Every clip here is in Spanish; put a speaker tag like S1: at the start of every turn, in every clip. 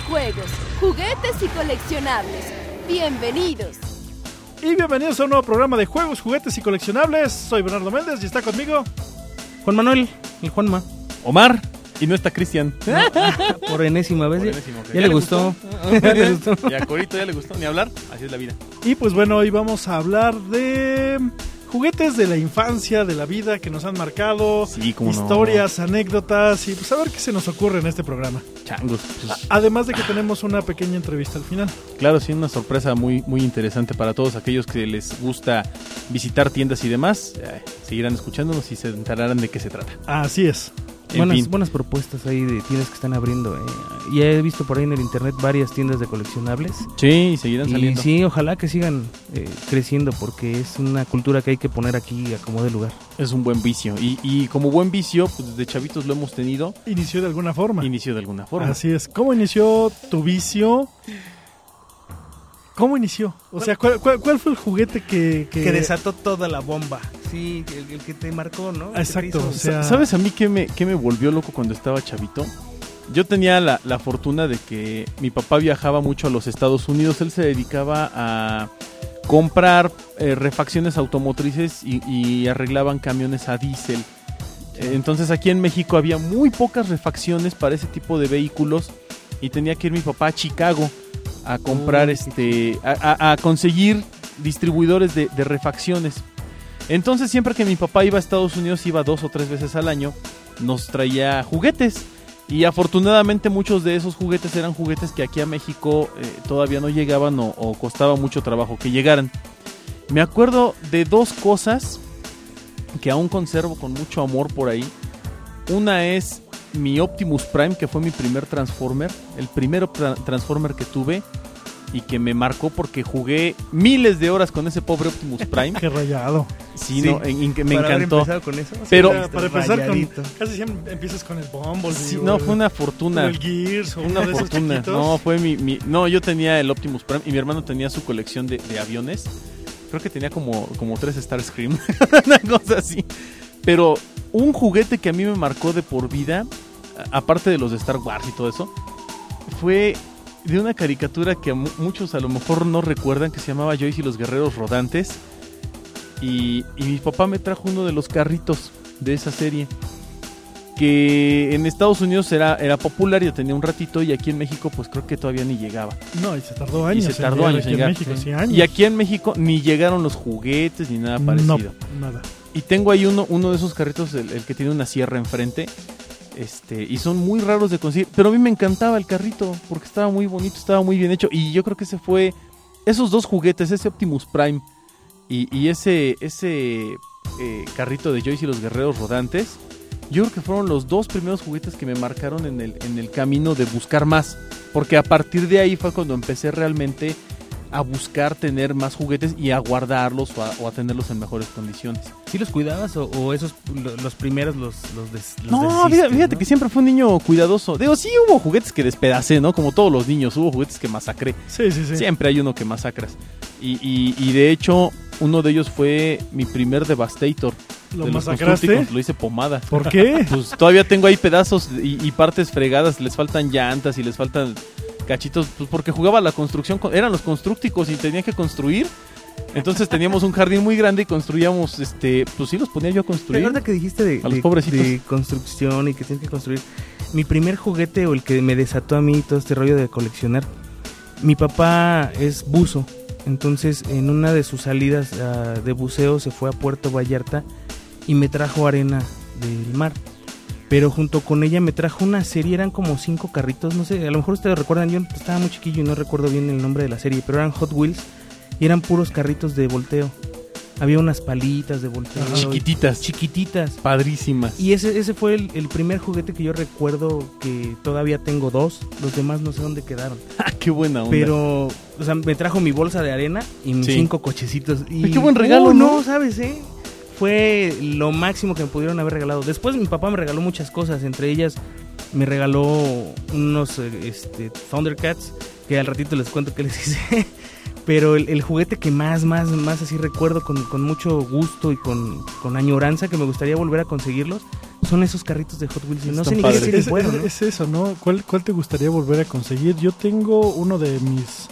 S1: juegos, juguetes y coleccionables. Bienvenidos.
S2: Y bienvenidos a un nuevo programa de juegos, juguetes y coleccionables. Soy Bernardo Méndez y está conmigo
S3: Juan Manuel, el Juanma.
S4: Omar. Y no está Cristian.
S3: Por enésima vez.
S4: Por
S3: ya- ya, le gustó. Ya le gustó.
S4: Y a Corito ya le gustó ni hablar. Así es la vida.
S2: Y pues bueno, hoy vamos a hablar de juguetes de la infancia, de la vida que nos han marcado,
S4: Sí, cómo no.
S2: historias, anécdotas y pues a ver qué se nos ocurre en este programa.
S4: Changos. pues,
S2: Además de que tenemos una pequeña entrevista al final.
S4: claro, sí, una sorpresa muy, muy interesante para todos aquellos que les gusta visitar tiendas y demás. Eh, seguirán escuchándonos y se enterarán de qué se trata.
S2: Así es.
S4: En
S3: Buenas,
S4: fin.
S3: buenas propuestas ahí de tiendas que están abriendo. eh. Ya he visto por ahí en el internet varias tiendas de coleccionables.
S4: Sí, y seguirán
S3: Y
S4: saliendo.
S3: sí, ojalá que sigan eh, creciendo porque es una cultura que hay que poner aquí a como de lugar.
S4: Es un buen vicio. Y, y como buen vicio, pues desde chavitos lo hemos tenido.
S2: Inició de alguna forma.
S4: Inicio de alguna forma.
S2: Así es. ¿Cómo inició tu vicio? ¿Cómo inició? O sea, ¿cuál, cuál- cuál fue el juguete que... que-
S3: Que desató toda la bomba. Sí, el, el que te marcó, ¿no?
S2: Exacto, o sea-
S4: ¿Sabes a mí qué me, qué me volvió loco cuando estaba chavito? Yo tenía la, la fortuna de que mi papá viajaba mucho a los Estados Unidos. Él se dedicaba a comprar eh, refacciones automotrices y, y arreglaban camiones a diésel. Eh, Entonces aquí en México había muy pocas refacciones para ese tipo de vehículos y tenía que ir mi papá a Chicago a comprar
S3: Uy,
S4: este a, a- a conseguir distribuidores de, de refacciones. Entonces siempre que mi papá iba a Estados Unidos iba dos o tres veces al año, nos traía juguetes. Y afortunadamente muchos de esos juguetes eran juguetes que aquí a México eh, todavía no llegaban o, o costaba mucho trabajo que llegaran. Me acuerdo de dos cosas que aún conservo con mucho amor por ahí. Una es mi Optimus Prime, que fue mi primer Transformer, el primer tra- Transformer que tuve y que me marcó porque jugué miles de horas con ese pobre Optimus Prime.
S2: Qué rayado.
S4: Sí,
S3: Sí.
S4: no, en- en que me
S3: Para haber
S4: encantó.
S3: empezado con eso.
S4: Pero-
S2: para empezar
S3: Rayadito.
S2: con... Casi siempre empiezas con el Bumblebee.
S4: Sí, no, fue una
S2: o
S4: fortuna.
S2: el Gears o uno
S4: Una
S2: de esos
S4: fortuna. No, fue mi, mi- No, yo tenía el Optimus Prime y mi hermano tenía su colección de, de aviones. Creo que tenía como, como tres Starscream. una cosa así. Pero un juguete que a mí me marcó de por vida, aparte de los de Star Wars y todo eso, fue de una caricatura que muchos a lo mejor no recuerdan, que se llamaba Joyce y los Guerreros Rodantes. Y, y mi papá me trajo uno de los carritos de esa serie. Que en Estados Unidos era, era popular, yo tenía un ratito, y aquí en México, pues creo que todavía ni llegaba.
S2: No, y se tardó años.
S4: y se tardó
S2: en llegar México,
S3: sí,
S2: años.
S4: Y aquí en México ni llegaron los juguetes ni nada parecido.
S2: No, nada.
S4: Y tengo ahí uno, uno de esos carritos, el, el que tiene una sierra enfrente. Este, y son muy raros de conseguir. Pero a mí me encantaba el carrito, porque estaba muy bonito, estaba muy bien hecho. Y yo creo que ese fue. Esos dos juguetes, ese Optimus Prime y, ese, ese eh, carrito de Joyce y los guerreros rodantes. Yo creo que fueron los dos primeros juguetes que me marcaron en el, en el camino de buscar más. Porque a partir de ahí fue cuando empecé realmente a buscar tener más juguetes y a guardarlos o a, o a tenerlos en mejores condiciones.
S3: ¿Sí los cuidabas o, o esos lo- los primeros los, los, des- los
S4: No, fíjate, que siempre fue un niño cuidadoso. Digo, sí hubo juguetes que despedacé, ¿no? Como todos los niños, hubo juguetes que masacré.
S2: Sí, sí, sí.
S4: Siempre hay uno que masacras. Y, y- y de hecho, uno de ellos fue mi primer Devastator.
S2: ¿Lo
S4: de
S2: masacraste?
S4: Lo hice pomada.
S2: ¿Por qué?
S4: Pues todavía tengo ahí pedazos y, y partes fregadas, les faltan llantas y les faltan cachitos, pues porque jugaba la construcción, con- eran los constructicos y tenía que construir. Entonces teníamos un jardín muy grande y construíamos, este, pues sí los ponía yo a construir.
S3: ahorita que dijiste de,
S4: A los
S3: de-
S4: pobrecitos.
S3: de construcción y que tienes que construir, mi primer juguete o el que me desató a mí todo este rollo de coleccionar, mi papá es buzo, entonces en una de sus salidas ah, de buceo se fue a Puerto Vallarta y me trajo arena del mar. Pero junto con ella me trajo una serie, eran como cinco carritos, no sé, a lo mejor ustedes recuerdan, yo estaba muy chiquillo y no recuerdo bien el nombre de la serie, pero eran Hot Wheels y eran puros carritos de volteo. Había unas palitas de volteo.
S4: Chiquititas,
S3: Chiquititas.
S4: padrísimas.
S3: Y ese, ese fue el, el primer juguete que yo recuerdo que todavía tengo dos. Los demás no sé dónde quedaron.
S4: Ah, qué buena onda.
S3: Pero, o sea, me trajo mi bolsa de arena y mis
S4: Sí.
S3: cinco cochecitos. Y,
S4: qué buen regalo,
S3: Uh,
S4: ¿no?
S3: no, ¿sabes, eh? Fue lo máximo que me pudieron haber regalado. Después mi papá me regaló muchas cosas. Entre ellas me regaló unos eh, este, Thundercats. Que al ratito les cuento qué les hice. Pero el, el juguete que más, más, más así recuerdo con, con mucho gusto y con, con añoranza que me gustaría volver a conseguirlos son esos carritos de Hot Wheels. No sé ni qué decir
S2: Es,
S3: bueno, ¿no?
S2: es eso, ¿no? ¿Cuál, ¿Cuál te gustaría volver a conseguir? Yo tengo uno de mis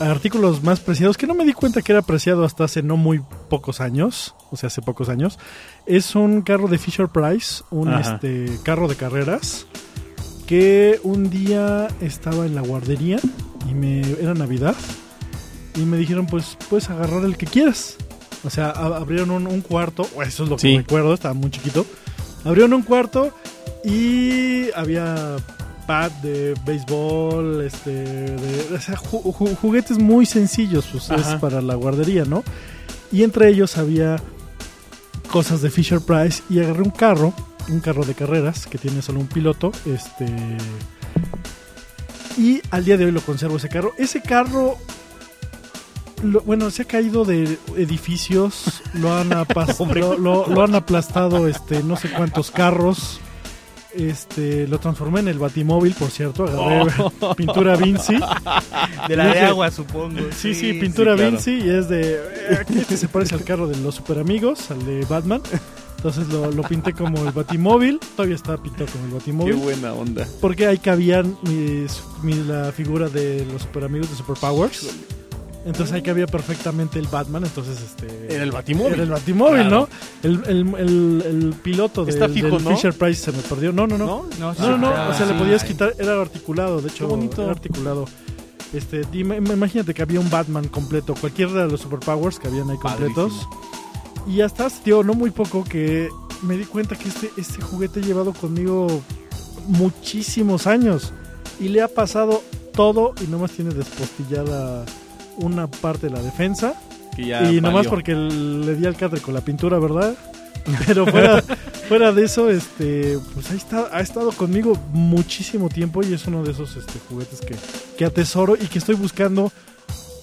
S2: artículos más preciados, que no me di cuenta que era preciado hasta hace no muy pocos años, o sea, hace pocos años. Es un carro de Fisher Price, un
S4: Ajá.
S2: este, carro de carreras, que un día estaba en la guardería y me era Navidad y me dijeron, pues puedes agarrar el que quieras. O sea, abrieron un, un cuarto, eso es lo que
S4: Sí.
S2: recuerdo, estaba muy chiquito. Abrieron un cuarto y había pad de béisbol, este, de, o sea, ju- ju- juguetes muy sencillos, pues es para la guardería, ¿no? Y entre ellos había cosas de Fisher Price y agarré un carro, un carro de carreras que tiene solo un piloto, este y al día de hoy lo conservo ese carro. Ese carro lo- bueno, se ha caído de edificios, lo han, apas- lo, lo- lo han aplastado este no sé cuántos carros. Este, lo transformé en el Batimóvil, por cierto, agarré pintura Vinci.
S3: De la de agua, supongo.
S2: Sí, sí, pintura
S4: claro.
S2: Vinci y es de. eh, Este se parece al carro de los super amigos, al de Batman. Entonces lo, lo pinté como el Batimóvil. Todavía está pintado como el
S4: Qué
S2: Batimóvil.
S4: buena onda.
S2: Porque ahí cabían mis, mi- la figura de los super amigos de Superpowers. Entonces ahí cabía perfectamente el Batman. Entonces este.
S4: Era el Batimóvil.
S2: Era el Batimóvil,
S4: Claro.
S2: ¿no? El, el, el, el piloto
S4: ¿no?
S2: Fisher Price se me perdió. No, no, no.
S4: ¿No?
S3: No,
S2: No, no, no,
S3: Ah,
S2: o sea, le podías quitar, era articulado, de hecho,
S4: Qué bonito.
S2: era articulado. Este, imagínate que había un Batman completo, cualquiera de los superpowers que habían ahí completos. Y hasta tío, no muy poco que me di cuenta que este, este juguete he llevado conmigo muchísimos años. Y le ha pasado todo y nomás tiene despostillada una parte de la defensa.
S4: Que ya
S2: y nomás
S4: valió.
S2: porque le di al catre con la pintura, ¿verdad? Pero fuera, fuera de eso, este, pues ahí está, ha estado conmigo muchísimo tiempo y es uno de esos este, juguetes que, que atesoro y que estoy buscando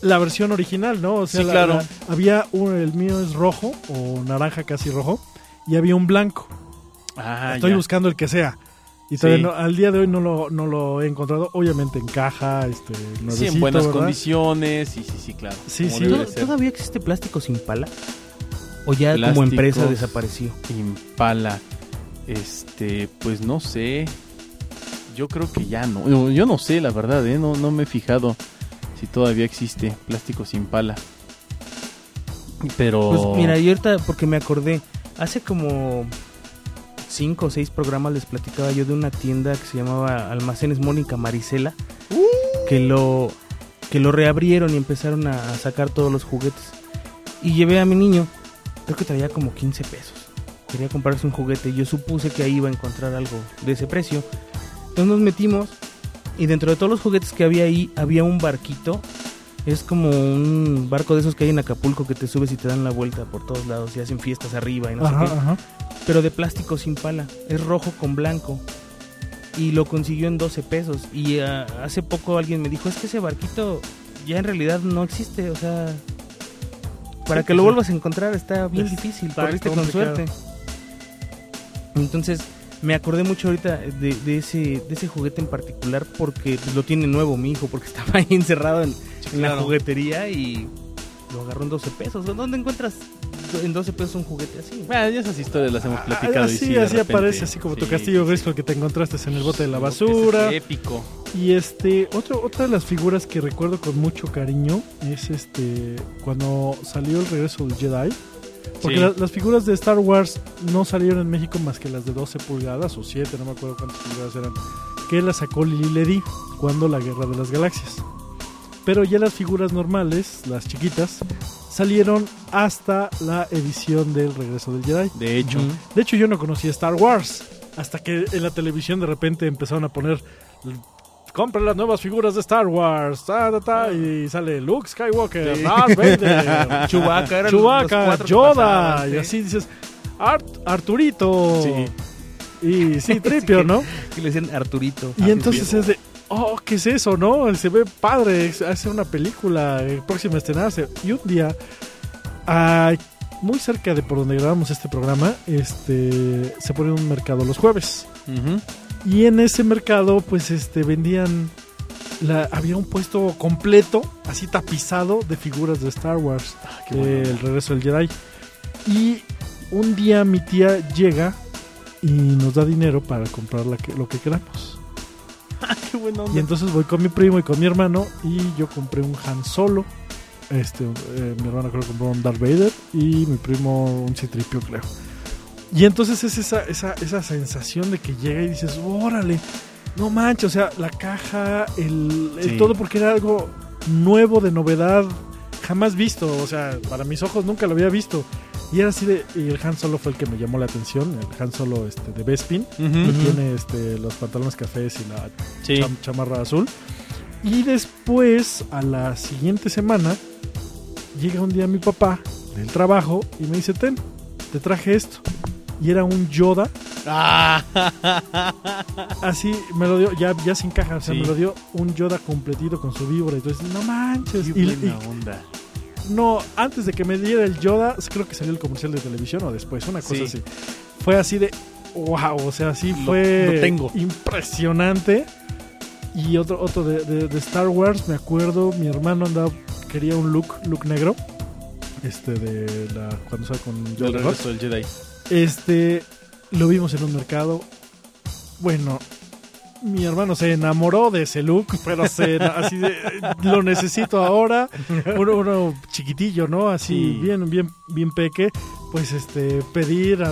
S2: la versión original, ¿no? O sea,
S4: Sí,
S2: la-
S4: claro.
S2: la- había el mío es rojo o naranja casi rojo y había un blanco.
S4: Ah,
S2: estoy
S4: ya.
S2: buscando el que sea. Y todavía
S4: Sí.
S2: no- al día de hoy no lo, no lo he encontrado. Obviamente en caja, este,
S4: Sí, en
S2: nuevecito,
S4: buenas
S2: ¿verdad?
S4: condiciones. Sí, sí, sí, claro.
S2: Sí, sí.
S4: debe de
S3: ¿Tod-
S4: ser.
S3: ¿Todavía existe plástico sin pala? ¿O ya como empresa desapareció?
S4: Impala. Este, pues no sé. Yo creo que ya no. Yo- Yo no sé, la verdad, ¿eh? No, no me he fijado si todavía existe plástico sin pala. Pero.
S3: Pues mira, y ahorita, porque me acordé, hace como cinco o seis programas les platicaba yo de una tienda que se llamaba Almacenes Mónica Marisela, que lo que lo reabrieron y empezaron a, a sacar todos los juguetes. Y llevé a mi niño, creo que traía como 15 pesos. Quería comprarse un juguete y yo supuse que ahí iba a encontrar algo de ese precio. Entonces nos metimos y dentro de todos los juguetes que había ahí había un barquito es como un barco de esos que hay en Acapulco que te subes y te dan la vuelta por todos lados y hacen fiestas arriba y no
S2: Ajá,
S3: sé qué.
S2: ajá.
S3: Pero de plástico sin pala. Es rojo con blanco. Y lo consiguió en 12 pesos. Y ah, hace poco alguien me dijo, es que ese barquito ya en realidad no existe. O sea, para
S2: Sí,
S3: que
S2: pues
S3: lo vuelvas a encontrar está bien
S2: Está
S3: difícil. Corriste con suerte. Entonces, me acordé mucho ahorita de, de ese, de ese juguete en particular porque pues, lo tiene nuevo mi hijo, porque estaba ahí encerrado en, en la juguetería y lo agarró en 12 pesos. ¿Dónde encuentras en 12 pesos un juguete así?
S4: Bueno, ya esas historias las hemos platicado. y
S2: así,
S4: sí, de
S2: así
S4: repente-
S2: aparece, así como tu
S4: sí,
S2: castillo
S4: sí,
S2: Grayskull que te encontraste en el bote de la
S4: sí.
S2: basura.
S4: Es épico.
S2: Y este, otro, otra de las figuras que recuerdo con mucho cariño es este, cuando salió el regreso del Jedi. Porque
S4: Sí.
S2: la- las figuras de Star Wars no salieron en México más que las de 12 pulgadas o 7, no me acuerdo cuántas pulgadas eran. Que las sacó Lili Ledy cuando la Guerra de las Galaxias. Pero ya las figuras normales, las chiquitas, salieron hasta la edición del regreso del Jedi.
S4: De hecho.
S2: De hecho, yo no conocía Star Wars. Hasta que en la televisión de repente empezaron a poner. Compre las nuevas figuras de Star Wars. ta, ta, ta", y sale Luke Skywalker,
S3: Sí.
S2: Darth Vader,
S3: Chewbacca,
S2: Chewbacca, Yoda.
S3: pasaban,
S2: y
S3: sí.
S2: así dices. "Art- Arturito.
S3: Sí.
S2: Y sí, Tripio, ¿no?
S3: Que le decían Arturito.
S2: Y entonces es de. Oh, ¿qué es eso, no? Se ve padre. Hace una película próxima a estrenarse. Y un día. ah, muy cerca de por donde grabamos este programa, este se pone un mercado los jueves. Y en ese mercado, pues, este, vendían. La, había un puesto completo, así tapizado, de figuras de Star Wars.
S4: Ah, qué bueno.
S2: El regreso del Jedi. Y un día mi tía llega y nos da dinero para comprar la que- lo que queramos.
S4: Qué buena
S2: Y entonces voy con mi primo y con mi hermano y yo compré un Han Solo. Este, eh, mi hermano creo que compró un Darth Vader y mi primo un Citripio, creo. Y entonces es esa, esa, esa sensación de que llega y dices, órale, no manches, o sea, la caja, el, el
S4: Sí.
S2: todo porque era algo nuevo, de novedad, jamás visto, o sea, para mis ojos nunca lo había visto. Y era así de, y el Han Solo fue el que me llamó la atención, el Han Solo este, de Bespin, que tiene este, los pantalones cafés y la
S4: Sí.
S2: cham- chamarra azul. Y después, a la siguiente semana, llega un día mi papá del trabajo y me dice, ten, te traje esto. Y era un Yoda,
S4: Ah.
S2: así me lo dio, ya, ya sin caja, o sea,
S4: Sí.
S2: me lo dio un Yoda completito con su víbora. Entonces, no manches.
S4: Qué
S2: Y-
S4: buena
S2: y-
S4: onda.
S2: No, antes de que me diera el Yoda, creo que salió el comercial de televisión o después, una cosa
S4: Sí.
S2: así. Fue así de, wow, o sea, sí
S4: Lo-
S2: fue
S4: lo tengo.
S2: impresionante. Y otro, otro de, de- de Star Wars, me acuerdo, mi hermano andaba, quería un look, look negro. Este de la, cuando sale con
S4: El
S2: Yoda Hot.
S4: regreso del Jedi.
S2: Este, lo vimos en un mercado. Bueno, mi hermano se enamoró de ese look, pero se, así de, lo necesito ahora. Uno, uno chiquitillo, ¿no? Así
S4: Sí.
S2: bien, bien, bien peque. Pues este, pedir,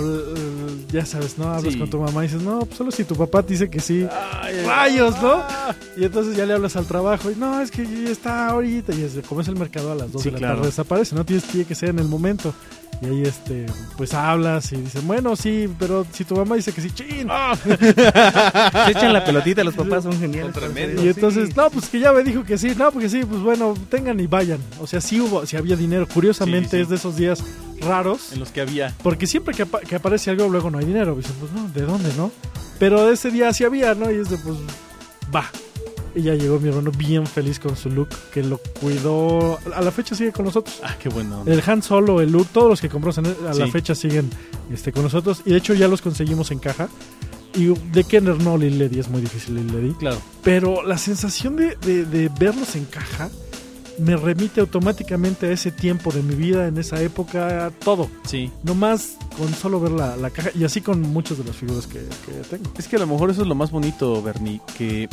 S2: ya sabes, ¿no? Hablas
S4: Sí.
S2: con tu mamá y dices, no, pues solo si tu papá te dice que sí.
S4: Ay,
S2: Rayos, ¿no?
S4: ah.
S2: Y entonces ya le hablas al trabajo y no, es que ya está ahorita. Y es de, como es el mercado a las 2
S4: Sí,
S2: de la
S4: claro.
S2: tarde, desaparece, no tienes tiene que ser en el momento. Y ahí este, pues hablas y dicen, bueno, sí, pero si tu mamá dice que sí, chin.
S4: Ah.
S3: Se echan la pelotita, los papás son geniales.
S4: Son.
S2: Y entonces,
S3: Sí.
S2: no, pues que ya me dijo que sí, no, porque sí, pues bueno, tengan y vayan. O sea, sí hubo, sí había dinero. Curiosamente
S4: Sí, sí.
S2: es de esos días raros,
S4: En los que había.
S2: porque siempre que, apa- que aparece algo, luego no hay dinero. Dicen, pues no, ¿de dónde, no? Pero ese día sí había, ¿no? Y es de, pues, va. Y ya llegó mi hermano bien feliz con su look, que lo cuidó. A la fecha sigue con nosotros.
S4: Ah, qué buena onda.
S2: El Han Solo, el look, todos los que compró a la
S4: Sí.
S2: fecha siguen este, con nosotros. Y de hecho ya los conseguimos en caja. Y de Kenner no, Lil Lady es muy difícil, Lil Lady.
S4: Claro.
S2: Pero la sensación de, de- de verlos en caja me remite automáticamente a ese tiempo de mi vida, en esa época, todo.
S4: Sí.
S2: No más con solo ver la, la caja y así con muchas de las figuras que, que tengo.
S4: Es que a lo mejor eso es lo más bonito, Bernie, que,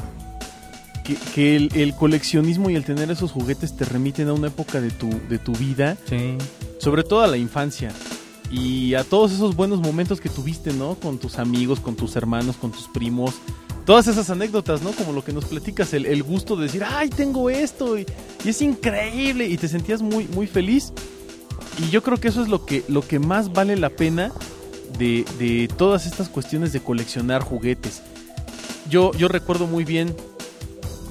S4: que, que el, el coleccionismo y el tener esos juguetes te remiten a una época de tu, de tu vida,
S3: Sí.
S4: sobre todo a la infancia. Y a todos esos buenos momentos que tuviste, ¿no? Con tus amigos, con tus hermanos, con tus primos. Todas esas anécdotas, ¿no? Como lo que nos platicas, el, el gusto de decir, ay, tengo esto y, y es increíble y te sentías muy, muy feliz. Y yo creo que eso es lo que, lo que más vale la pena de, de todas estas cuestiones de coleccionar juguetes. Yo, yo recuerdo muy bien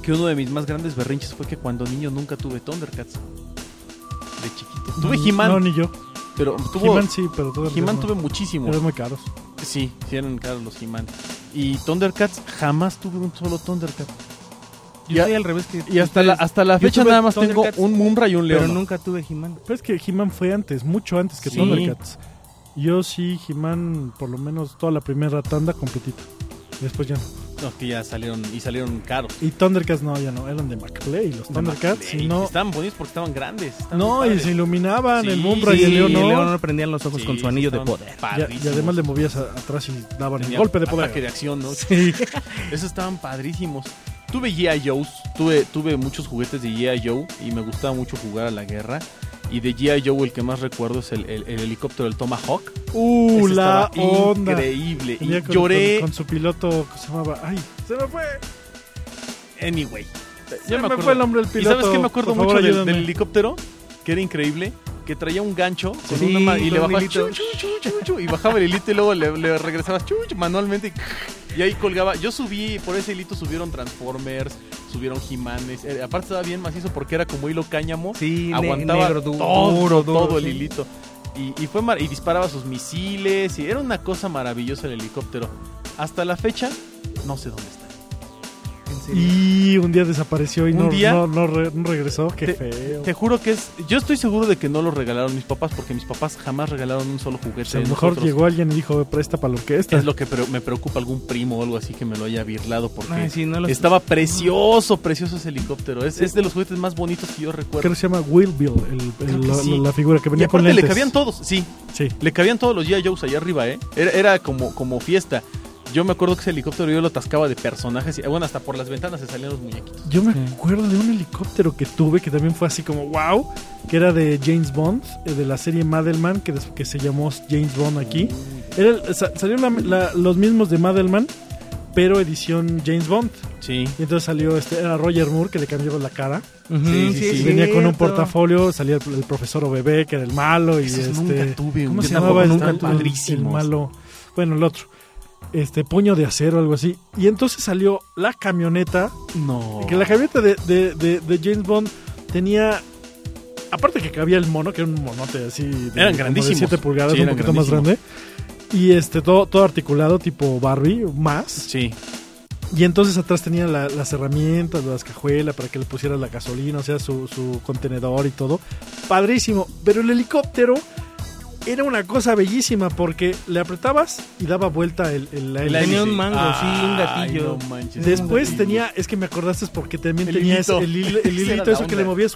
S4: que uno de mis más grandes berrinches fue que cuando niño nunca tuve Thundercats. De chiquito. Tuve He-Man,
S2: No, ni yo.
S4: pero tuvo,
S2: He-Man sí, pero todo
S4: He-Man tuve muchísimos.
S2: Eran muy caros.
S4: Sí, sí eran caros los He-Man. Y Thundercats, jamás tuve un solo Thundercat.
S3: Yo
S4: Y
S3: al revés que
S4: Y hasta la, hasta la fecha
S2: tuve
S4: nada más tengo un Munra y un
S3: pero
S4: León.
S3: nunca tuve He-Man.
S2: Pero es que He-Man fue antes, mucho antes que
S4: Sí.
S2: Thundercats. Yo sí, He-Man, por lo menos toda la primera tanda completita. Después ya no.
S4: No, que ya salieron y salieron caros.
S2: Y Thundercats no, ya no. Eran de McPlay. Los Thundercats, si no.
S4: Estaban bonitos porque estaban grandes. estaban
S2: No, y se iluminaban
S4: Sí,
S2: el Mumbra
S3: Sí,
S2: y el León
S3: el León prendían los ojos
S4: Sí,
S3: con su anillo de poder.
S2: Y además le movías a- atrás y daban el
S4: Tenían
S2: golpe de poder.
S4: De acción, ¿no?
S2: Sí.
S4: Esos estaban padrísimos. Tuve G.I. Joe's, tuve, tuve muchos juguetes de G.I. Joe y me gustaba mucho jugar a la guerra. Y de G.I. Joe el que más recuerdo es el, el- el helicóptero del Tomahawk.
S2: Uh,
S4: Ese
S2: la onda.
S4: Increíble.
S2: Tenía
S4: y
S2: con,
S4: lloré.
S2: con- con su piloto que se llamaba. ¡Ay! ¡Se me fue!
S4: Anyway.
S2: Se
S4: Ya
S2: me, fue el nombre del
S4: ¿Y
S2: piloto.
S4: sabes qué me acuerdo
S2: favor,
S4: mucho del helicóptero? Que era increíble. Que traía un gancho con
S3: Sí,
S4: una y le
S3: con un
S4: bajaba
S3: hilito.
S4: chu, chu, chu, chu, chu, y bajaba el hilito y luego le, le regresabas manualmente y ahí colgaba. Yo subí, por ese hilito subieron Transformers, subieron He-Manes. Eh, aparte estaba bien macizo porque era como hilo cáñamo.
S3: Sí,
S4: aguantaba
S3: negro,
S4: todo,
S3: duro, duro,
S4: todo el hilito. Y, y fue mar- y disparaba sus misiles y era una cosa maravillosa el helicóptero. Hasta la fecha no sé dónde está.
S3: ¿En serie.
S2: Y un día desapareció y
S4: ¿Un
S2: no,
S4: día?
S2: no, no re- no regresó. Qué
S4: Te-
S2: feo.
S4: Te juro que es. Yo estoy seguro de que no lo regalaron mis papás, porque mis papás jamás regalaron un solo juguete.
S2: O sea, a lo mejor
S4: nosotros.
S2: llegó alguien y dijo, presta para la orquesta.
S4: Es lo que pre- me preocupa algún primo o algo así que me lo haya birlado porque
S3: Ay, sí, no los-
S4: estaba precioso, precioso ese helicóptero. Es, es de los juguetes más bonitos que yo
S2: Creo
S4: recuerdo.
S2: que se llama Will Bill, el, el-
S4: Creo que
S2: la,
S4: sí.
S2: la figura que
S4: Y
S2: venía con
S4: aparte
S2: lentes.
S4: le cabían todos, sí,
S2: Sí.
S4: le cabían todos los G.I. Joes allá arriba, ¿eh? Era, era como, como fiesta. Yo me acuerdo que ese helicóptero yo lo atascaba de personajes y bueno, hasta por las ventanas se salían los muñequitos.
S2: Yo me
S3: Sí.
S2: acuerdo de un helicóptero que tuve que también fue así como wow, que era de James Bond, eh, de la serie Madelman, que, que se llamó James Bond aquí. Era, el- sa- salieron la- la- los mismos de Madelman, pero edición James Bond.
S4: Sí.
S2: Y entonces salió este, era Roger Moore que le cambiaron la cara.
S4: Sí, sí,
S3: sí,
S2: Venía con un portafolio, salía el, el profesor OBB, que era el malo, y
S4: Esos
S2: este.
S4: nunca tuve,
S2: ¿Cómo se llamaba el,
S4: nunca
S2: el-
S4: tuve.
S2: el
S4: Padrísimos.
S2: malo? Bueno, el otro. Este, puño de acero, algo así. Y entonces salió la camioneta
S4: No.
S2: Que la camioneta de, de, de- de James Bond tenía. Aparte que cabía el mono, que era un monote así. De,
S4: Eran grandísimos.
S2: De 7 pulgadas,
S4: Sí,
S2: un poquito más grande. Y este, todo, todo articulado, tipo Barbie, más.
S4: Sí.
S2: Y entonces atrás tenía la- las herramientas, las cajuelas para que le pusieras la gasolina, o sea, su, su contenedor y todo. Padrísimo. Pero el helicóptero era una cosa bellísima porque le apretabas y daba vuelta el, el- hélice.
S3: Tenía un mango, sí, un
S4: Ay,
S3: gatillo.
S4: no manches.
S2: Después tenía, es que me acordaste es porque también
S4: El
S2: tenía
S4: hilito.
S2: el, el hilito, eso que le movías.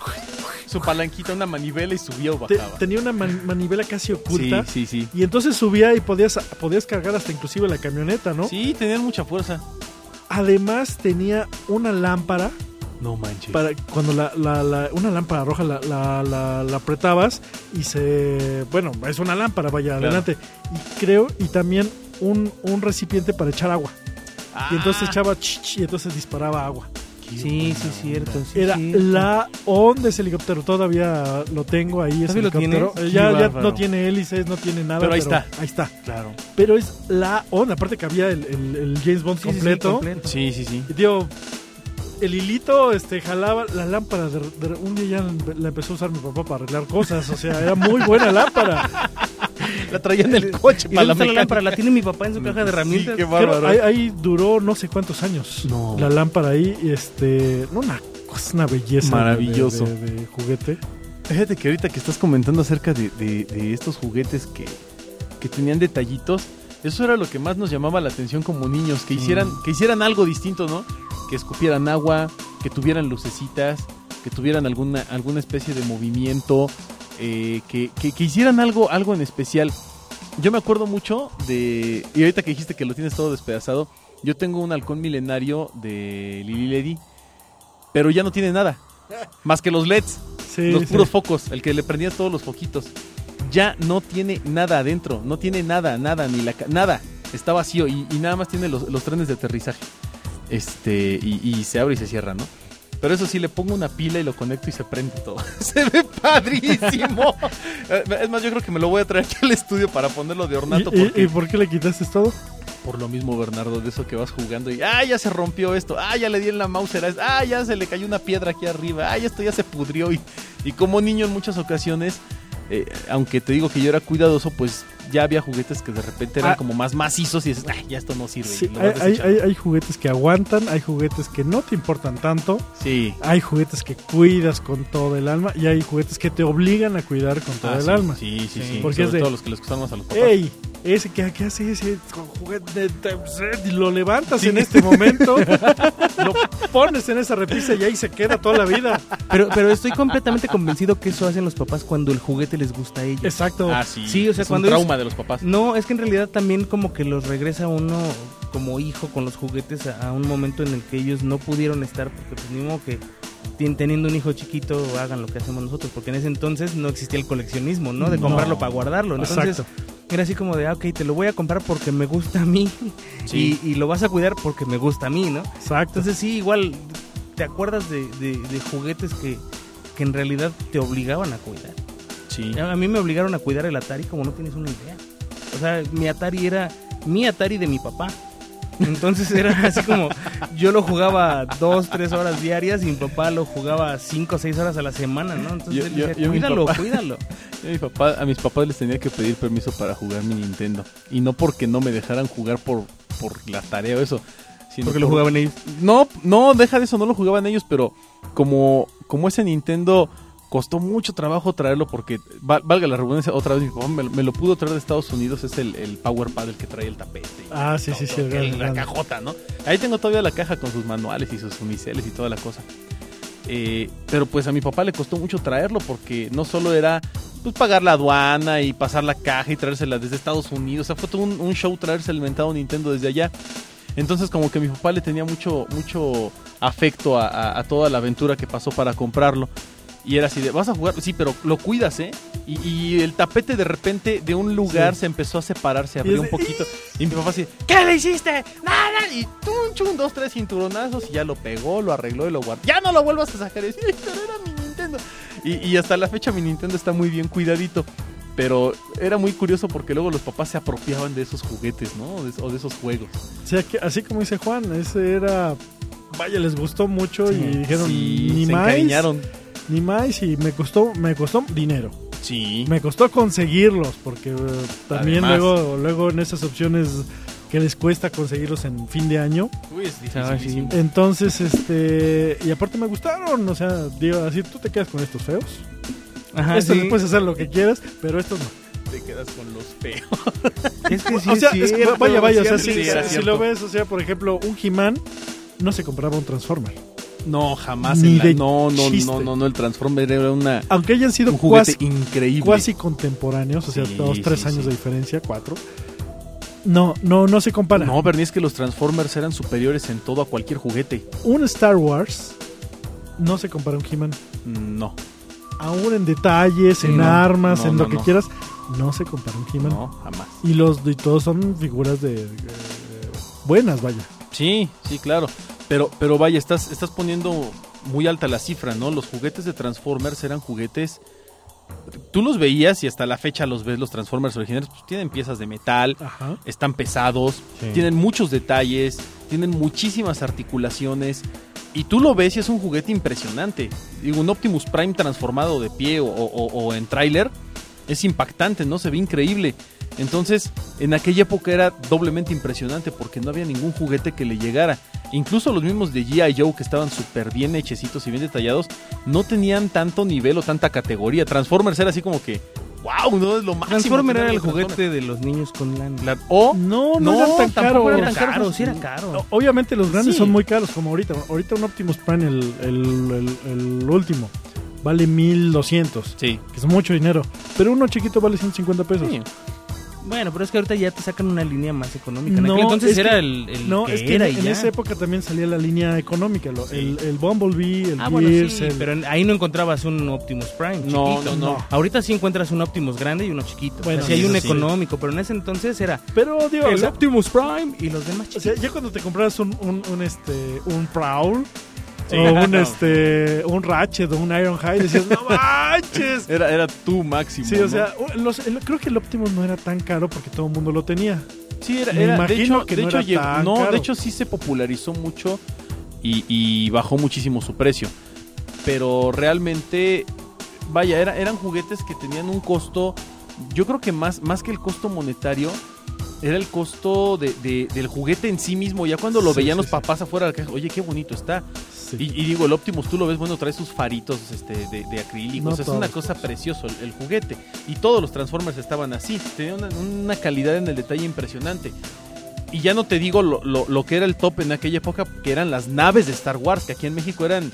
S4: su palanquita, una manivela y subía o
S2: Te-
S4: bajaba.
S2: tenía una man- manivela casi oculta.
S4: Sí, sí, sí.
S2: Y entonces subía y podías, podías cargar hasta inclusive la camioneta, ¿no?
S4: Sí, tenían mucha fuerza.
S2: Además tenía una lámpara
S4: No manches.
S2: para cuando la, la- la- una lámpara roja la, la- la- la apretabas y se bueno es una lámpara vaya
S4: Claro.
S2: adelante y creo y también un, un recipiente para echar agua y entonces echaba ch, ch, y entonces disparaba agua
S3: Sí, sí, cierto. sí,
S2: era
S3: cierto.
S2: la onda ese helicóptero todavía lo tengo ahí ese
S3: ¿Todavía lo
S2: helicóptero? Eh, ya, ya no tiene hélices no tiene nada
S4: Pero ahí está.
S2: ahí está
S4: Claro.
S2: pero es la onda aparte que había el, el- el James Bond
S3: Sí, sí, sí,
S2: completo
S3: completo.
S4: Sí, sí, sí.
S2: y tío, el hilito este, jalaba la lámpara. De, de- un día ya la empezó a usar mi papá para arreglar cosas. O sea, era muy buena lámpara.
S4: La traían en el coche
S3: ¿Y
S4: para la
S3: la lámpara? La tiene mi papá en su caja de herramientas.
S4: Sí, qué bárbaro.
S2: ahí, ahí duró no sé cuántos años.
S4: No.
S2: La lámpara ahí. y Este, no, una una belleza.
S4: Maravilloso.
S2: De, de- de juguete.
S4: Fíjate que ahorita que estás comentando acerca de estos juguetes que, que tenían detallitos, eso era lo que más nos llamaba la atención como niños, que hicieran, que hicieran algo distinto, ¿no? Que escupieran agua, que tuvieran lucecitas, que tuvieran alguna, alguna especie de movimiento, eh, que, que- que hicieran algo, algo en especial. Yo me acuerdo mucho de. Y ahorita que dijiste que lo tienes todo despedazado, yo tengo un halcón milenario de Lili Ledy, pero ya no tiene nada. Más que los LEDs
S2: Sí,
S4: los
S2: sí.
S4: puros focos, el que le prendía todos los foquitos. Ya no tiene nada adentro, no tiene nada, nada, ni la nada. Está vacío y, y nada más tiene los, los trenes de aterrizaje. Este, y, y se abre y se cierra, ¿no? Pero eso sí, le pongo una pila y lo conecto y se prende todo. se ve padrísimo. Eh, es más, yo creo que me lo voy a traer aquí al estudio para ponerlo de ornato.
S2: ¿Y, y-
S4: porque
S2: y por qué le quitaste todo?
S4: por lo mismo, Bernardo, de eso que vas jugando y, ah, ya se rompió esto, ah, ya le di en la mouse, ah, ya se le cayó una piedra aquí arriba, ah, esto ya se pudrió. Y, y como niño en muchas ocasiones, eh, aunque te digo que yo era cuidadoso, pues ya había juguetes que de repente eran
S2: Ah.
S4: como más macizos y dices, ah, ya esto no sirve.
S2: Sí,
S4: y
S2: hay,
S4: vas
S2: hay,
S4: desechando.
S2: hay- hay juguetes que aguantan, hay juguetes que no te importan tanto,
S4: Sí.
S2: hay juguetes que cuidas con todo el alma y hay juguetes que te obligan a cuidar con todo
S4: Ah,
S2: el
S4: sí,
S2: alma.
S4: Sí, sí,
S3: Sí.
S4: sí.
S2: Porque
S4: Sobre
S2: es de-
S4: todo los que les gustan más a los papás.
S2: ¡Ey! Ese que, que hace ese juguete, te- te- lo levantas en este momento, lo pones en esa repisa y ahí se queda toda la vida.
S3: Pero, pero estoy completamente convencido que eso hacen los papás cuando el juguete les gusta a ellos.
S2: Exacto.
S4: Ah, sí.
S3: Sí, o sea,
S4: es
S3: cuando
S4: un
S3: es-
S4: trauma de los papás.
S3: No, es que en realidad también como que los regresa uno como hijo con los juguetes a, a un momento en el que ellos no pudieron estar, porque pues ni modo que teniendo un hijo chiquito hagan lo que hacemos nosotros, porque en ese entonces no existía el coleccionismo, ¿no? De
S2: No.
S3: comprarlo para guardarlo. Entonces
S2: Exacto.
S3: era así como de, ah, ok, te lo voy a comprar porque me gusta a mí
S4: Sí.
S3: y, y lo vas a cuidar porque me gusta a mí, ¿no?
S2: Exacto.
S3: Entonces sí, igual te acuerdas de, de- de juguetes que, que en realidad te obligaban a cuidar.
S4: Sí.
S3: A mí me obligaron a cuidar el Atari como no tienes una idea. O sea, mi Atari era mi Atari de mi papá. Entonces era así como yo lo jugaba dos, tres horas diarias y mi papá lo jugaba cinco seis horas a la semana, ¿no? Entonces
S4: Yo-
S3: él decía,
S4: yo,
S3: cuídalo,
S4: papá-
S3: cuídalo.
S4: Yo a, mi papá, a mis papás les tenía que pedir permiso para jugar mi Nintendo. Y no porque no me dejaran jugar por, por la tarea o eso, sino
S3: Porque lo jugaban ellos.
S4: No, no, deja de eso, no lo jugaban ellos, pero como, como ese Nintendo costó mucho trabajo traerlo porque, val- valga la redundancia, otra vez mi papá me, me lo pudo traer de Estados Unidos, es el, el Power Pad el que trae el tapete. y
S2: Ah, sí, sí,
S4: todo,
S2: sí, el
S4: la cajota, ¿no? Ahí tengo todavía la caja con sus manuales y sus uniceles y toda la cosa. Eh, pero pues a mi papá le costó mucho traerlo porque no solo era pues pagar la aduana y pasar la caja y traérsela desde Estados Unidos, o sea, fue todo un, un show traerse el mentado Nintendo desde allá. Entonces como que mi papá le tenía mucho, mucho afecto a, a- a toda la aventura que pasó para comprarlo. Y era así de, vas a jugar, sí, pero lo cuidas, ¿eh? Y, y el tapete de repente de un lugar
S2: Sí.
S4: se empezó a separar, se abrió un poquito. Y mi papá así, ¿qué le hiciste? Nada. Y tum, chum, dos, tres cinturonazos y ya lo pegó, lo arregló y lo guardó. Ya no lo vuelvas a sacar. Y, "Sí, pero era mi Nintendo. Y, y hasta la fecha mi Nintendo está muy bien cuidadito. Pero era muy curioso porque luego los papás se apropiaban de esos juguetes, ¿no? O de, o de esos juegos.
S2: O sea, que, así como dice Juan, ese era. Vaya, les gustó mucho y dijeron
S4: Sí,
S2: ni
S4: se
S2: más.
S4: encariñaron.
S2: Ni más y me costó, me costó dinero.
S4: Sí.
S2: Me costó conseguirlos porque eh, también
S4: Además.
S2: luego, luego en esas opciones que les cuesta conseguirlos en fin de año.
S4: Uy, es
S3: Ah,
S4: dificilísimo.
S2: Entonces, este. Y aparte me gustaron. O sea, digo, así tú te quedas con estos feos.
S3: Ajá,
S2: estos
S3: sí.
S2: puedes hacer lo que quieras, pero estos no.
S4: Te quedas con los feos.
S3: Es que sí
S2: o sea,
S3: es
S2: es vaya, vaya. O sea,
S3: sí,
S2: si, lo ves, o sea, por ejemplo, un He-Man no se compraba un Transformer.
S4: No, jamás.
S2: Ni
S4: la-
S2: de
S4: no, no,
S2: chiste.
S4: no, no, no. El Transformer era una,
S2: Aunque hayan sido
S4: un juguete
S2: cuasi,
S4: increíble.
S2: cuasi contemporáneos, o sea,
S4: Sí,
S2: dos, tres
S4: sí,
S2: años
S4: sí.
S2: de diferencia, cuatro. No, no, no se compara.
S4: No, Bernie, es que los Transformers eran superiores en todo a cualquier juguete.
S2: Un Star Wars no se compara a un He-Man.
S4: No,
S2: Aún en detalles, en
S4: No,
S2: armas,
S4: no,
S2: en
S4: no,
S2: lo que quieras, no se compara a un He-Man.
S4: no, jamás.
S2: Y los y todos son figuras de, de- buenas, vaya.
S4: Sí, sí, claro. Pero, pero vaya, estás, estás poniendo muy alta la cifra, ¿no? Los juguetes de Transformers eran juguetes. Tú los veías y hasta la fecha los ves, los Transformers originales, pues tienen piezas de metal,
S2: Ajá.
S4: están pesados,
S3: Sí.
S4: tienen muchos detalles, tienen muchísimas articulaciones. Y tú lo ves y es un juguete impresionante. Digo, un Optimus Prime transformado de pie o, o- o en tráiler es impactante, ¿no? Se ve increíble. Entonces, en aquella época era doblemente impresionante porque no había ningún juguete que le llegara. Incluso los mismos de G.I. Joe que estaban súper bien hechecitos y bien detallados, no tenían tanto nivel o tanta categoría. Transformers era así como que, wow, no es lo máximo.
S3: Transformer era el juguete de los niños con lana.
S4: La- o
S2: No, no,
S4: No,
S2: era tan caro.
S4: era
S3: Era
S4: tan
S3: caro,
S4: caro.
S3: sí era caro.
S2: O- Obviamente los grandes
S4: Sí.
S2: son muy caros, como ahorita. Ahorita un Optimus Prime, el, el- el- el último, vale 1200,
S4: Sí.
S2: que es mucho dinero. Pero uno chiquito vale 150 pesos.
S4: Sí.
S3: Bueno, pero es que ahorita ya te sacan una línea más económica. En
S2: No,
S3: aquel entonces
S2: es que-
S3: era el, el
S2: No,
S3: que
S2: es que
S3: era
S2: en,
S3: y
S2: en
S3: ya.
S2: esa época también salía la línea económica. lo- el, el Bumblebee, el
S3: Ah, bueno,
S2: Gears,
S3: sí,
S2: el-
S3: pero en- ahí no encontrabas un Optimus Prime
S4: No,
S3: chiquito.
S4: no, no.
S3: Ahorita sí encuentras un Optimus grande y uno chiquito.
S2: Bueno,
S3: hay
S2: sí,
S3: un
S2: eso sí.
S3: económico, pero en ese entonces era
S2: Pero, digo, o
S3: el
S2: sea,
S3: Optimus Prime y los demás
S2: o
S3: chiquitos.
S2: sea, ya cuando te compras un, un, un, este, un Prowl,
S4: Sí.
S2: o un,
S4: No.
S2: este, un Ratchet, o un Iron High, decías, no manches.
S4: Era, era tu máximo.
S2: Sí, o
S4: ¿no?
S2: sea, los- el- creo que el Optimus no era tan caro porque todo el mundo lo tenía.
S4: Sí, era,
S2: Me
S4: era- de hecho,
S2: que
S4: de
S2: no
S4: hecho
S2: era
S4: llegó-
S2: tan
S4: no,
S2: caro.
S4: de hecho sí se popularizó mucho y, y bajó muchísimo su precio. Pero realmente, vaya, era, eran juguetes que tenían un costo, yo creo que más, más que el costo monetario, era el costo de, de- del juguete en sí mismo. Ya cuando lo
S2: Sí,
S4: veían
S2: sí,
S4: los
S2: sí.
S4: papás afuera de la caja, oye, qué bonito está.
S2: Sí.
S4: Y, y digo, el Optimus tú lo ves, bueno, trae sus faritos este, de, de acrílicos.
S2: No
S4: es una
S2: todos.
S4: cosa preciosa el, el juguete. Y todos los Transformers estaban así. Tenían una, una calidad en el detalle impresionante. Y ya no te digo lo, lo- lo que era el top en aquella época, que eran las naves de Star Wars, que aquí en México eran...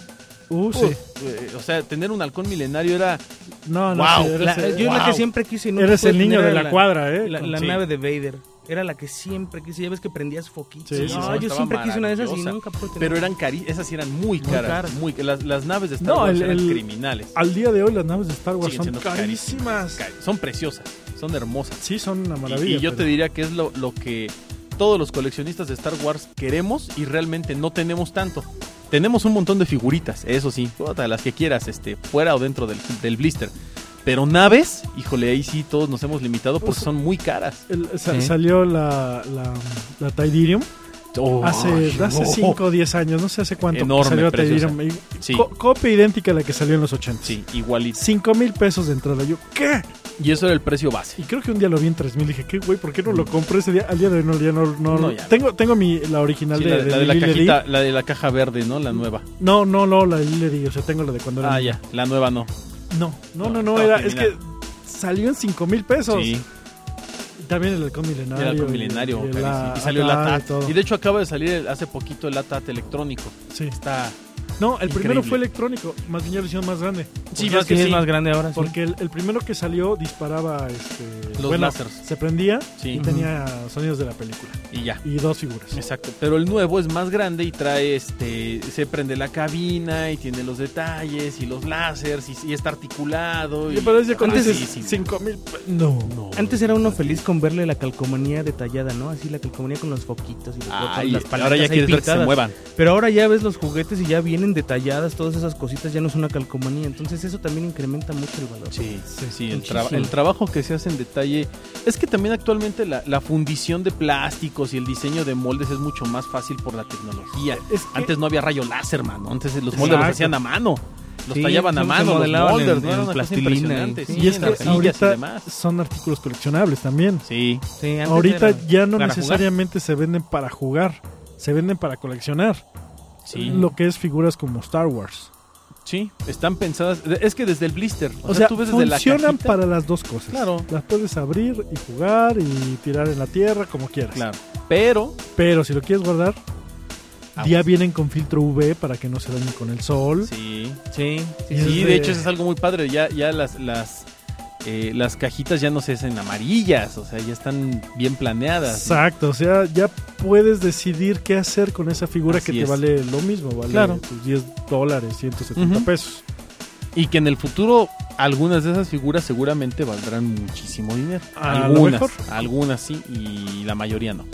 S2: Uh, sí.
S4: eh, o sea, tener un halcón milenario era...
S2: No, no,
S4: Wow,
S2: sí,
S3: La-
S2: el-
S3: yo la
S4: wow.
S3: que siempre quise nunca
S2: eres el niño de la, cuadra, ¿eh?
S3: La, la
S4: Sí.
S3: nave de Vader. Era la que siempre quise. Ya ves que prendías foquitos.
S2: Sí,
S3: no,
S2: sí, sí,
S3: yo siempre quise una de esas y nunca pude tener.
S4: Pero eran cari esas sí eran muy
S3: Muy
S4: caras.
S3: caras.
S4: muy- las, las naves de Star
S2: No,
S4: Wars
S2: el-
S4: eran
S2: el-
S4: criminales.
S2: Al día de hoy las naves de Star Wars
S4: Siguen
S2: son carísimas.
S4: Son preciosas, son hermosas.
S2: Sí, son una maravilla.
S4: Y, yo te diría que es lo, lo que todos los coleccionistas de Star Wars queremos y realmente no tenemos tanto. Tenemos un montón de figuritas, eso sí, todas las que quieras, este, fuera o dentro del, del blister. Pero naves, híjole, ahí sí todos nos hemos limitado porque
S2: Pues-
S4: son muy caras.
S2: el-. Salió la, la, la Tidirium.
S4: Oh,
S2: Hace,
S4: ay,
S2: hace
S4: oh.
S2: 5 o 10 años, no sé hace cuánto.
S4: Enorme,
S2: salió
S4: preciosa. Sí.
S2: co- copia idéntica a la que salió en los 80.
S4: Sí, igualito.
S2: 5 mil pesos de entrada. Yo, ¿qué?
S4: Y eso era el precio base.
S2: Y creo que un día lo vi en 3 mil. Dije, ¿qué, güey? ¿Por qué no lo compré ese día? Al día de hoy no, ya no. no,
S4: No, ya.
S2: tengo, tengo mi, la original
S4: Sí,
S2: de,
S4: la, la de la cajita, la de la caja verde, ¿no? La nueva.
S2: No, no, no, la de Lily, O sea, tengo la de cuando era.
S4: Ah, ya. La nueva no.
S2: No, no, no,
S4: No,
S2: Era, es que salió en 5 mil pesos.
S4: Sí,
S2: Y También el halcón milenario.
S4: con
S2: y-
S4: milenario.
S2: y el
S4: carísimo.
S2: A-
S4: y salió el ATAT.
S2: y.
S4: Y de hecho acaba de salir el- hace poquito el ATAT electrónico.
S2: Sí.
S4: Está.
S2: No, el primero fue electrónico. Más bien ya lo hicieron más grande.
S4: Sí, más
S2: es
S4: que
S3: Sí, es más grande ahora. sí.
S2: Porque el, el primero que salió disparaba este,
S4: Los
S2: bueno,
S4: lásers.
S2: Se prendía
S4: Sí.
S2: y tenía sonidos de la película.
S4: Y ya.
S2: Y dos figuras.
S4: Exacto, pero el nuevo es más grande y trae este, se prende la cabina y tiene los detalles y los láseres y, y está articulado. Y,
S2: Y pero es ya cuando
S4: Antes-
S2: dices 5 mil. pe- No.
S4: No.
S3: Antes era uno feliz con verle la calcomanía detallada, ¿no? Así la calcomanía con los foquitos y los botones,
S4: Ay,
S3: las
S4: ahora ya quieres ver que se muevan.
S3: Pero ahora ya ves los juguetes y ya vienen detalladas todas esas cositas, ya no es una calcomanía. Entonces eso también incrementa mucho el valor.
S4: Sí, sí, sí. El,
S3: Muchísimo.
S4: tra- el trabajo que se hace en detalle. Es que también actualmente la, la fundición de plásticos y el diseño de moldes es mucho más fácil por la tecnología.
S2: Es que-
S4: Antes no había rayo láser, mano. Antes los moldes los
S2: Exacto.
S4: hacían a mano. Los
S3: Sí,
S4: tallaban a mano, los moldes,
S3: en-
S4: ¿no?
S3: En plastilina y- sí,
S4: sí,
S2: y es
S4: en
S2: que
S4: arcillas y
S2: ahorita
S4: demás.
S2: son artículos coleccionables también.
S4: Sí,
S3: Sí,
S2: Ahorita ya no necesariamente se venden para jugar. Se venden para coleccionar.
S4: Sí.
S2: Lo que es figuras como Star Wars.
S4: Sí, están pensadas. Es que desde el blister. O,
S2: O, sea,
S4: tú ves desde la
S2: funcionan para las dos cosas.
S4: Claro.
S2: Las puedes abrir y jugar y tirar en la tierra como quieras.
S4: Claro. Pero.
S2: Pero si lo quieres guardar,
S4: Aguas.
S2: ya vienen con filtro UV para que no se dañen con el sol.
S4: Sí.
S3: Sí, sí,
S4: Sí,
S2: de-
S4: de hecho eso es algo muy padre. Ya, ya las, las, eh, las cajitas ya no se hacen amarillas. O sea, ya están bien planeadas.
S2: Exacto, o sea, ya puedes decidir qué hacer con esa figura
S4: Así
S2: que te
S4: es.
S2: vale lo mismo, vale
S4: Claro.
S2: tus 10 dólares, 170
S4: Ujú.
S2: pesos.
S4: Y que en el futuro algunas de esas figuras seguramente valdrán muchísimo dinero.
S2: A lo
S4: algunas.
S2: mejor.
S4: Algunas sí y la mayoría no.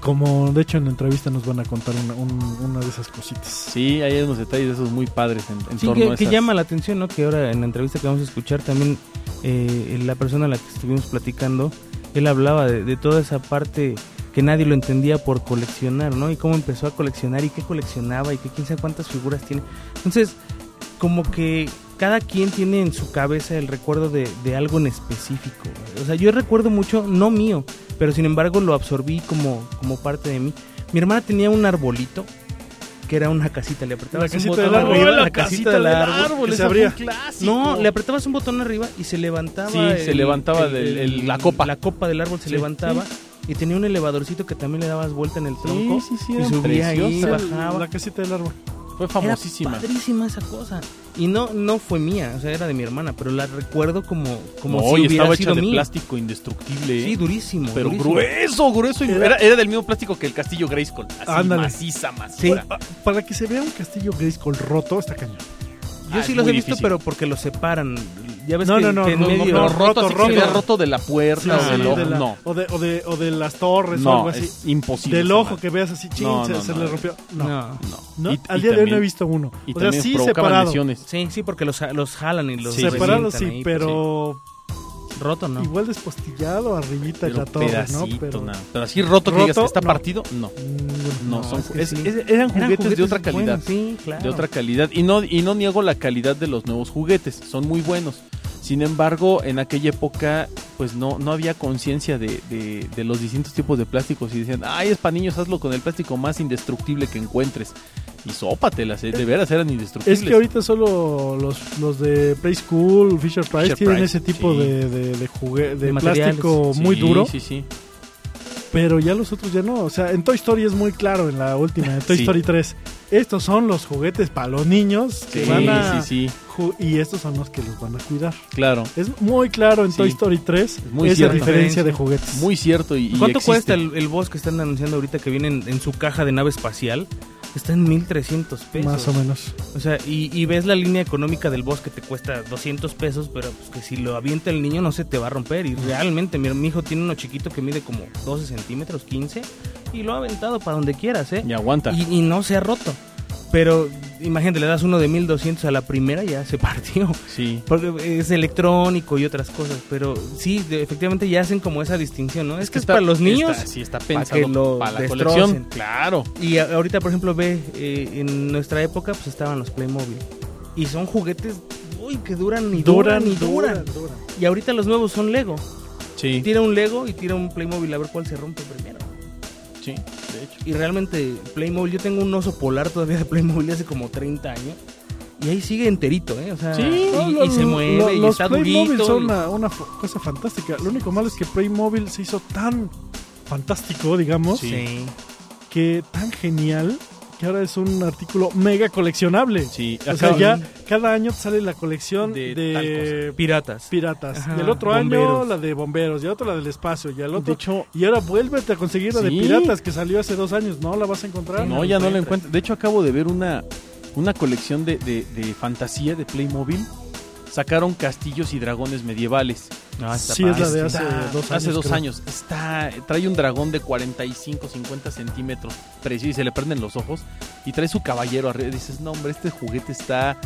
S2: Como de hecho en la entrevista nos van a contar una, un- una de esas cositas.
S4: Sí, hay unos detalles de esos muy padres en, en
S3: Sí,
S4: torno
S3: que,
S4: a
S3: que llama la atención, ¿no? Que ahora en la entrevista que vamos a escuchar también eh, la persona a la que estuvimos platicando, él hablaba de, toda esa parte que nadie lo entendía por coleccionar, ¿no? Y cómo empezó a coleccionar y qué coleccionaba y que quién sabe cuántas figuras tiene. Entonces, como que cada quien tiene en su cabeza el recuerdo de, de algo en específico. O sea, yo recuerdo mucho, no mío, pero sin embargo lo absorbí como, como parte de mí. Mi hermana tenía un arbolito que era una casita, le apretabas
S2: La
S3: un botón
S2: del árbol.
S3: arriba,
S2: ¡Oh,
S3: la,
S2: la
S3: casita del árbol.
S2: que se abría.
S3: No, le apretabas un botón arriba y se levantaba.
S4: Sí, se levantaba del- el- la copa.
S3: La copa del árbol se
S4: Sí,
S3: levantaba y tenía un elevadorcito que también le dabas vuelta en el
S4: Sí,
S3: tronco.
S4: sí, sí,
S3: y
S4: eran
S3: subía ahí,
S4: preciosas.
S3: bajaba.
S2: La casita del árbol.
S4: Fue famosísima.
S3: Era padrísima esa cosa. Y no no fue mía, o sea, era de mi hermana, pero la recuerdo como, como
S4: no,
S3: si
S4: y
S3: hubiera
S4: estaba
S3: sido
S4: hecha de
S3: mía.
S4: plástico indestructible.
S3: Sí, durísimo.
S4: pero
S3: durísimo.
S4: grueso, grueso. y
S2: Era-
S4: Era, del mismo plástico que el castillo Grayskull. Así,
S2: Ándale.
S4: maciza,
S3: Sí.
S4: maciza.
S2: Ah, Para que se vea un castillo Grayskull roto, está cañón.
S3: Yo
S4: Ah,
S3: sí los he visto,
S4: difícil.
S3: pero porque los separan. Ya ves
S2: No,
S3: que,
S2: no, no,
S3: que en
S2: no,
S3: medio...
S2: No,
S4: roto,
S2: roto,
S4: así que
S2: roto.
S4: roto de la puerta
S2: Sí,
S4: o del ojo.
S2: de la-
S4: No,
S2: o, de, o, de, o de las torres o
S4: no,
S2: algo así.
S4: es imposible.
S2: Del ojo que veas así, chin,
S4: No,
S2: se,
S4: no,
S2: se
S4: no,
S2: le rompió. No.
S3: No.
S4: Y-
S2: al día de hoy no he visto uno.
S4: Y
S2: o sea,
S4: también
S2: sí separado.
S4: lesiones.
S3: Sí, sí, porque los, los jalan y los
S4: Sí,
S2: separado
S3: revientan
S2: sí,
S3: ahí, pues,
S2: pero
S3: Roto, ¿no?
S2: igual despostillado arribita de
S4: Pero
S2: la torre,
S4: pedacito,
S2: ¿no? Pero
S4: nada. Pero así roto que digas
S2: Roto,
S4: que está
S2: no.
S4: partido, no.
S2: Mm,
S4: No,
S3: No,
S4: son,
S3: es que
S4: es-
S3: sí.
S4: es- eran juguetes, de otra calidad.
S3: buenos, sí, claro.
S4: de otra calidad. Y no, y no niego la calidad de los nuevos juguetes, son muy buenos. Sin embargo, en aquella época, pues no, no había conciencia de, de- de los distintos tipos de plásticos y decían, ay, es para niños, hazlo con el plástico más indestructible que encuentres. Y sópatelas, eh, de veras eran indestructibles.
S2: Es que ahorita solo los, los de Play School, Fisher Price,
S4: Fisher
S2: tienen
S4: Price,
S2: ese tipo
S4: sí.
S2: de, de, de, jugue- de
S3: De
S2: plástico
S4: Sí,
S2: muy duro,
S4: Sí, sí.
S2: pero ya los otros ya no. O sea, en Toy Story es muy claro, en la última, en Toy
S4: Sí.
S2: Story 3. Estos son los juguetes para los niños que
S4: Sí,
S2: van a...
S4: sí,
S2: Y estos son los que los van a cuidar.
S4: claro.
S2: Es muy claro en
S4: Sí.
S2: Toy Story 3
S4: muy
S2: esa
S4: cierto.
S2: diferencia de juguetes.
S4: Muy cierto. Y,
S3: ¿Cuánto cuesta el, el boss que están anunciando ahorita que viene en, en su caja de nave espacial? Está en 1300 pesos.
S2: Más o menos.
S3: O sea, y, y ves la línea económica del boss que te cuesta 200 pesos, pero pues que si lo avienta el niño no se te va a romper. Y realmente, mi, mi hijo tiene uno chiquito que mide como 12 centímetros, 15, y lo ha aventado para donde quieras, ¿eh?
S4: Y aguanta.
S3: Y, y no se ha roto. Pero imagínate, le das uno de 1200 a la primera, ya se partió.
S4: Sí.
S3: Porque es electrónico y otras cosas. Pero sí, de- efectivamente ya hacen como esa distinción, ¿no? Es que es para los niños.
S4: está- sí, está
S3: para
S4: pensado
S3: que lo
S4: para la
S3: destrocen.
S4: colección. Claro.
S3: Y a- ahorita, por ejemplo, ve, eh, en nuestra época pues estaban los Playmobil. Y son juguetes, uy, que duran y duran, y duran.
S2: duran.
S3: Y ahorita los nuevos son Lego.
S4: Sí.
S3: Tira un Lego y tira un Playmobil a ver cuál se rompe primero.
S4: Sí.
S3: Y realmente Playmobil, yo tengo un oso polar todavía de Playmobil hace como 30 años. Y ahí sigue enterito, ¿eh? O sea,
S4: Sí,
S3: y, y se
S2: lo-
S3: mueve y
S2: los
S3: está
S2: Playmobil
S3: durito.
S2: son
S3: y-
S2: una, una cosa fantástica. Lo único malo es que Playmobil se hizo tan fantástico, digamos,
S3: Sí.
S2: que tan genial que ahora es un artículo mega coleccionable.
S4: Sí,
S2: O sea, ya cada año sale la colección
S4: De
S2: de,
S3: Piratas.
S2: piratas.
S3: Ajá,
S2: y el otro año la de bomberos, y el otro la del espacio, y el
S4: De
S2: otro...
S4: hecho,
S2: y ahora vuélvete a conseguir la de piratas que salió hace dos años. No la vas a encontrar.
S4: no, ya no la encuentro. De hecho, acabo de ver una, una colección de, de- de fantasía de Playmobil. Sacaron castillos y dragones medievales.
S3: Ah, está
S2: Sí, es la de hace
S4: Está-
S2: dos años.
S4: Hace dos
S2: creo.
S4: años. Está, trae un dragón de 45, 50 centímetros. Precioso y se le prenden los ojos. Y trae su caballero arriba. Dices, no, hombre, este juguete está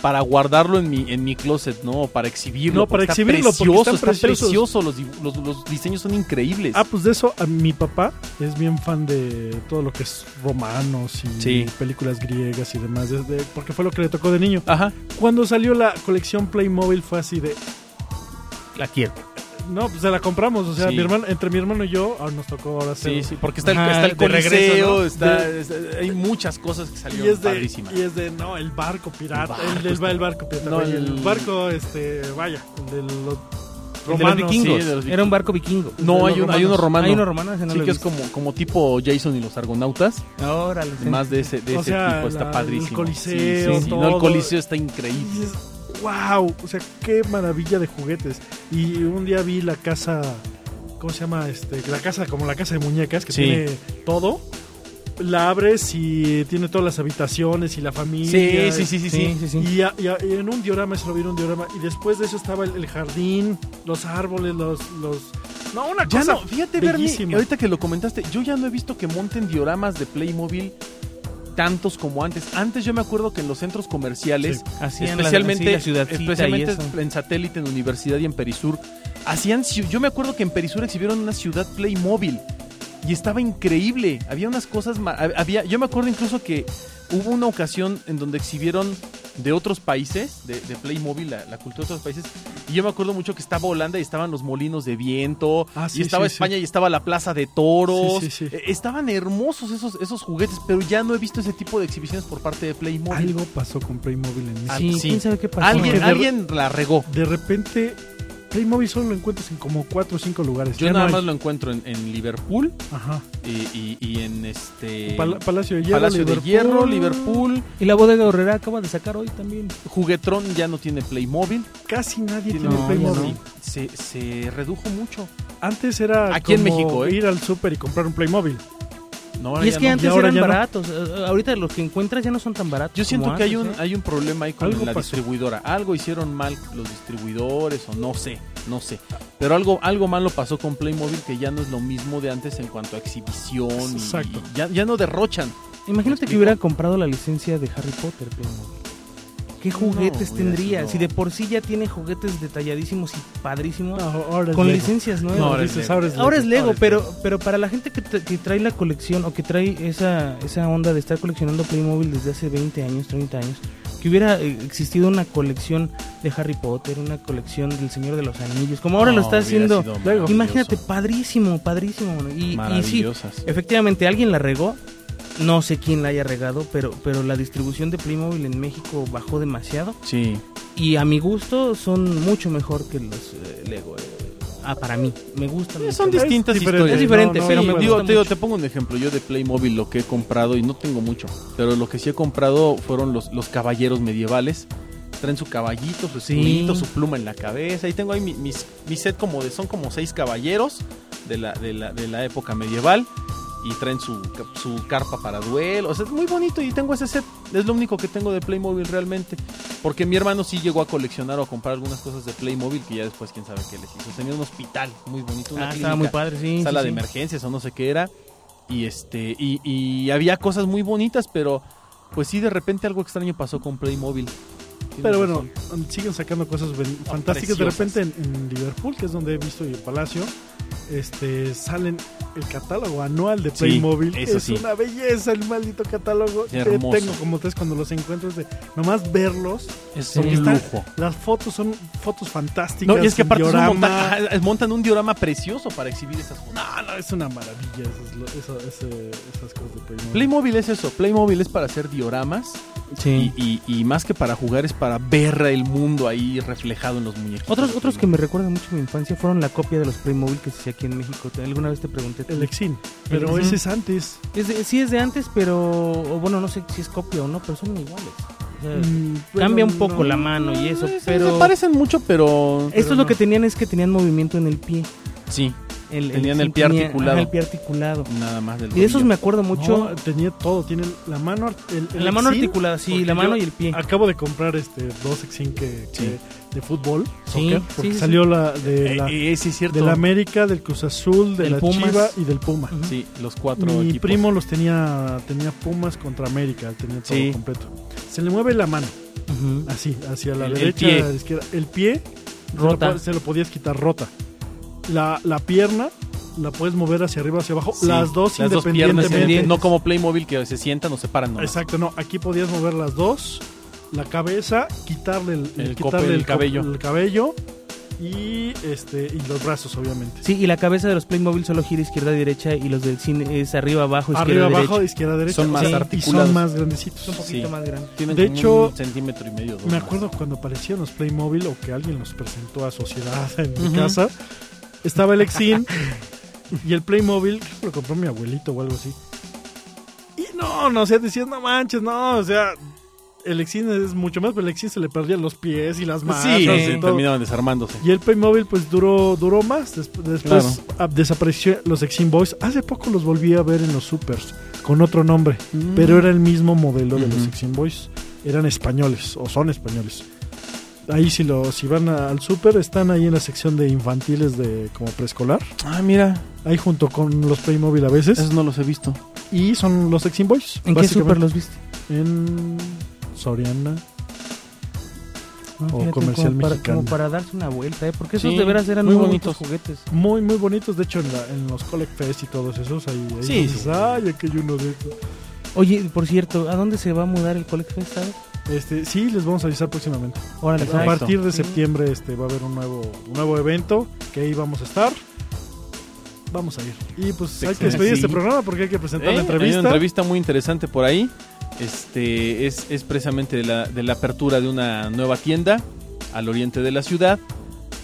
S4: para guardarlo en mi, en mi closet, ¿no? Para exhibirlo.
S2: No, para
S4: porque
S2: exhibirlo,
S4: Está
S2: porque
S4: precioso,
S2: están
S4: está precioso. Los, los, los diseños son increíbles.
S2: Ah, pues de eso, a mi papá es bien fan de todo lo que es romanos y
S4: Sí.
S2: películas griegas y demás, desde- porque fue lo que le tocó de niño.
S4: Ajá.
S2: Cuando salió la colección Playmobil fue así de,
S3: La quiero.
S2: No, pues se la compramos, o sea,
S4: Sí.
S2: mi hermano, entre mi hermano y yo, ah, nos tocó ahora
S4: Sí,
S2: hacer-
S4: sí, porque está el,
S3: Ajá,
S4: está el
S3: de regreso,
S4: coliseo,
S3: ¿no?
S4: está,
S2: De-
S4: está- hay muchas cosas que
S2: Y
S4: salieron
S2: es, de,
S4: padrísimas.
S2: y es de, no, el barco pirata,
S4: El barco
S2: el,
S4: está-
S2: el barco pirata,
S4: No,
S2: el,
S4: el-
S2: barco, este, vaya, el de los
S3: El de los
S2: romanos.
S3: vikingos.
S4: sí, de los
S3: Era un barco vikingo.
S4: No, hay, un, hay uno
S2: romanos.
S4: romano.
S3: Hay uno romano, ese no
S4: sí, que es como, como tipo Jason y los argonautas.
S3: Órale.
S4: Más de ese, de
S2: O
S4: ese
S2: sea,
S4: tipo, está
S2: la-
S4: padrísimo.
S2: el coliseo,
S4: Sí, sí, sí. No,
S2: todo.
S4: el coliseo está
S2: Y
S4: increíble.
S2: Wow, o sea, qué maravilla de juguetes. Y un día vi la casa, ¿cómo se llama? Este, la casa, como la casa de muñecas, que
S4: Sí.
S2: tiene todo. La abres y tiene todas las habitaciones y la familia.
S4: Sí, sí, sí, sí,
S3: Sí,
S4: sí.
S2: Y, a- y a- y en un diorama, se lo vi en un diorama. Y después de eso estaba el, el jardín, los árboles, los, los... No, una
S4: Ya
S2: cosa
S4: no, fíjate, Bernie, ahorita que lo comentaste, yo ya no he visto que monten dioramas de Playmobil tantos como antes. Antes yo me acuerdo que en los centros comerciales,
S3: Hacían la-
S4: especialmente,
S3: la ciudadcita
S4: especialmente
S3: y eso.
S4: en satélite, en Universidad y en Perisur, hacían, yo me acuerdo que en Perisur exhibieron una ciudad Playmobil y estaba increíble. Había unas cosas, había, yo me acuerdo incluso que hubo una ocasión en donde exhibieron de otros países, de, de Playmobil, la, la cultura de otros países, y yo me acuerdo mucho que estaba Holanda y estaban los molinos de viento,
S2: Ah, sí,
S4: y estaba
S2: sí,
S4: España y estaba la plaza de toros.
S2: Sí, sí, sí.
S4: Eh, Estaban hermosos esos, esos juguetes, pero ya no he visto ese tipo de exhibiciones por parte de Playmobil.
S2: Algo pasó con Playmobil en México.
S4: Ah,
S3: Sí,
S4: sí.
S3: quién sabe qué pasó.
S4: Alguien, alguien la regó.
S2: De repente, Playmobil solo lo encuentras en como cuatro o cinco lugares.
S4: Yo
S2: Ya
S4: nada más lo encuentro en, en Liverpool
S2: Ajá.
S4: y, y- y en este
S2: Pala- Palacio de Hierro,
S4: Palacio de
S2: Liverpool.
S4: Hierro, Liverpool.
S3: Y la bodega Horrera acaba de sacar hoy también.
S4: Juguetrón ya no tiene Playmobil.
S2: Casi nadie
S4: Tiene-
S2: tiene
S3: No,
S2: Playmobil.
S4: se, se redujo mucho.
S2: Antes era
S4: Aquí en México, ¿eh?
S2: ir al súper y comprar un Playmobil.
S4: No,
S3: Y es que
S4: no.
S3: antes eran
S2: no.
S3: baratos. eh, Ahorita los que encuentras ya no son tan baratos.
S4: Yo siento que hay un,
S3: ¿eh?
S4: hay un problema ahí con
S2: Algo
S4: la
S2: pasó.
S4: distribuidora. Algo hicieron mal los distribuidores o no sé, no sé. Pero algo, algo malo pasó con Playmobil que ya no es lo mismo de antes en cuanto a exhibición.
S2: Exacto.
S4: y ya, ya no derrochan.
S3: Imagínate que hubiera comprado la licencia de Harry Potter, Playmobil. ¿Qué juguetes tendría? Si de por sí ya tiene juguetes detalladísimos y padrísimos,
S2: No, ahora es
S3: con
S2: Lego.
S3: licencias nuevas.
S2: No,
S4: ahora es Lego.
S2: ahora es
S3: Ahora es Lego,
S4: Ahora es
S3: pero, pero para la gente que, tra- que trae la colección o que trae esa, esa onda de estar coleccionando Playmobil desde hace 20 años, 30 años, que hubiera eh, existido una colección de Harry Potter, una colección del Señor de los Anillos, como ahora
S4: No,
S3: lo está haciendo. Imagínate, padrísimo, padrísimo. Y, y sí, efectivamente, alguien la regó. No sé quién la haya regado, pero, pero la distribución de Playmobil en México bajó demasiado.
S4: Sí.
S3: Y a mi gusto son mucho mejor que los eh, Lego. eh. Ah, para mí. Me gustan.
S4: Sí,
S3: mucho
S4: son distintas historias.
S3: Es diferente, pero
S4: Sí,
S3: me
S4: digo,
S3: gusta
S4: te, digo, te pongo un ejemplo. Yo de Playmobil lo que he comprado, y no tengo mucho, pero lo que sí he comprado fueron los, los caballeros medievales. Traen su caballito, su
S3: Sí.
S4: escudito, su pluma en la cabeza. Y tengo ahí mi, mis- mi set como de, son como seis caballeros de la, de la, de la época medieval. Y traen su, su carpa para duelo. O sea, es muy bonito y tengo ese set. Es lo único que tengo de Playmobil realmente. Porque mi hermano sí llegó a coleccionar o a comprar algunas cosas de Playmobil que ya después quién sabe qué les hizo. Tenía un hospital muy bonito. Una
S3: Ah, estaba muy padre, sí.
S4: sala
S3: sí,
S4: de
S3: sí.
S4: emergencias o no sé qué era y este y, y había cosas muy bonitas pero pues sí, de repente algo extraño pasó con Playmobil.
S2: Pero bueno,
S4: razón.
S2: siguen sacando cosas ven- fantásticas. De repente en, en Liverpool, que es donde he visto y el Palacio, este salen el catálogo anual de
S4: Sí,
S2: Playmobil.
S4: eso
S2: es
S4: sí.
S2: una belleza el maldito catálogo.
S4: Qué
S2: Que tengo como tres cuando los encuentro es de nomás verlos.
S4: es un
S2: están-
S4: lujo.
S2: Las fotos son fotos fantásticas.
S4: No, y es que aparte es un
S2: diorama.
S4: monta- montan un diorama precioso para exhibir esas fotos.
S2: No, no, es una maravilla esas, lo- eso- ese- esas cosas de Playmobil.
S4: Playmobil es eso, Playmobil es para hacer dioramas
S3: Sí.
S4: y, y- y más que para jugar es para ver el mundo ahí reflejado en los muñecos.
S3: Otros, otros que me recuerdan mucho mi infancia fueron la copia de los Playmobil que se hacía aquí en México. ¿Te- ¿Alguna vez te pregunté?
S2: El Exin. Pero ese es antes.
S3: Es de- sí es de antes, pero... o bueno, no sé si es copia o no, pero son iguales. O sea,
S2: Mm,
S3: Cambia un poco
S2: no.
S3: la mano y eso,
S4: Eh, sí,
S3: pero...
S4: Se parecen mucho, pero...
S3: Esto es
S2: no.
S3: lo que tenían, es que tenían movimiento en el pie.
S4: Sí,
S3: El,
S4: Tenían el
S3: sí
S4: pie
S3: tenía-
S4: articulado.
S3: ajá, el pie articulado.
S4: nada más del
S3: Y de esos me acuerdo mucho.
S2: No, tenía todo. Tiene la mano. El, el
S3: la mano articulada, sí, la mano y el pie.
S2: Acabo de comprar este dos Exin que,
S4: Sí.
S2: De fútbol,
S3: Sí,
S2: soccer, porque
S3: sí,
S2: salió la de
S4: Eh,
S2: la,
S4: eh, cierto.
S2: de la América, del Cruz Azul, de
S3: Del
S2: la
S3: Pumas.
S2: Chiva y del Puma.
S4: Sí, los cuatro
S2: Mi
S4: equipos.
S2: primo los tenía tenía Pumas contra América, tenía todo
S4: Sí.
S2: completo. Se le mueve la mano, así, hacia la
S4: El- el
S2: derecha,
S4: pie.
S2: a la izquierda. El pie se lo
S3: Rota.
S2: Se, lo podías quitar rota. La, la pierna la puedes mover hacia arriba, hacia abajo.
S4: Sí,
S2: las dos
S4: las dos piernas
S2: independientemente.
S4: independientes, no como Playmobil que se sientan o se paran. nomás.
S2: Exacto, no. Aquí podías mover las dos. La cabeza, quitarle el,
S4: El
S2: quitarle
S4: cope, el cabello.
S2: el cabello y este y los brazos, obviamente.
S3: Sí, y la cabeza de los Playmobil solo gira izquierda y derecha y los del cine es arriba, abajo, izquierda,
S2: Arriba,
S3: derecha.
S2: abajo, izquierda, derecha.
S4: Son más
S2: Sí, y
S4: articulados.
S2: son más grandecitos.
S3: un poquito
S4: Sí.
S3: más grande.
S4: Tienen
S2: De hecho,
S4: un centímetro y medio. dos
S2: Me
S4: más.
S2: acuerdo cuando aparecieron los Playmobil o que alguien los presentó a sociedad en mi casa. Estaba el Exin y el Playmobil, creo que lo compró mi abuelito o algo así. Y no, no, o sea, decías, no manches, no, o sea, el Exin es mucho más, pero el Exin se le perdían los pies y las manos
S4: Sí,
S2: y todo.
S4: terminaban desarmándose.
S2: Y el Playmobil pues duró duró más. Des- después ah, desapareció los Exim Boys. Hace poco los volví a ver en los supers con otro nombre, pero era el mismo modelo de los. Exim Boys. Eran españoles o son españoles. Ahí si lo si van a- al super están ahí en la sección de infantiles de como preescolar.
S4: Ah, mira,
S2: Ahí junto con los Playmobil a veces
S4: esos no los he visto.
S2: y son los Exim Boys.
S3: ¿En qué super los viste?
S2: En Soriana.
S3: No,
S2: O comercial
S3: como para,
S2: mexicano.
S3: como para darse una vuelta, ¿eh? Porque esos
S4: Sí,
S3: de veras eran
S4: muy
S3: muy
S4: bonitos.
S3: bonitos juguetes.
S2: Muy, muy bonitos. De hecho, en, la- en los Collect Fest y todos esos, ahí, ahí
S4: Sí,
S2: dices,
S4: sí.
S2: ay, aquí hay uno de estos.
S3: Oye, por cierto, ¿a dónde se va a mudar el Collect Fest, sabes?
S2: Este, sí, les vamos a avisar próximamente.
S3: Órale,
S2: A partir de
S3: Sí.
S2: septiembre este, va a haber un nuevo, un nuevo evento que ahí vamos a estar. Vamos a ir. Y pues hay que despedir este programa porque hay que presentar
S4: Eh,
S2: la
S4: Hay
S2: entrevista.
S4: una entrevista muy interesante por ahí. Este es, es precisamente de la, de la apertura de una nueva tienda al oriente de la ciudad.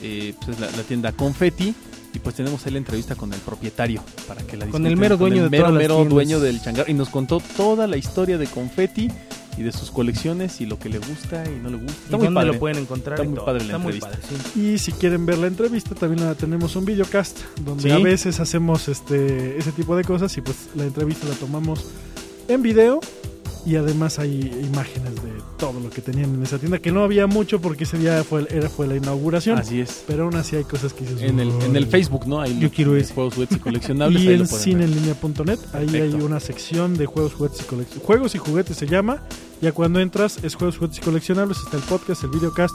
S4: Eh, pues es la, la tienda Confetti. Y pues tenemos ahí la entrevista con el propietario para que la
S3: Con el mero dueño
S4: el
S3: de
S4: mero, mero dueño del changar. Y nos contó toda la historia de Confetti y de sus colecciones y lo que le gusta y no le gusta.
S3: ¿Y
S4: Está muy
S3: dónde
S4: padre.
S3: lo pueden encontrar?
S4: Está
S3: y
S4: muy
S3: todo.
S4: padre la
S3: Está
S4: entrevista.
S3: padre, sí.
S2: Y si quieren ver la entrevista, también la tenemos un videocast donde
S4: Sí.
S2: a veces hacemos este ese tipo de cosas y pues la entrevista la tomamos en video y además hay imágenes de todo lo que tenían en esa tienda que no había mucho porque ese día fue era fue la inauguración,
S4: Así es.
S2: pero aún así hay cosas que dices
S4: En el, en el. Facebook, ¿no? Ahí
S3: Yo quiero ese.
S4: Juegos, juguetes y coleccionables.
S2: y
S4: ahí
S2: en cineenlinea.net ahí hay una sección de juegos, juguetes y coleccionables. Juegos y juguetes se llama. Ya cuando entras es juegos, juguetes y coleccionables, está el podcast, el videocast,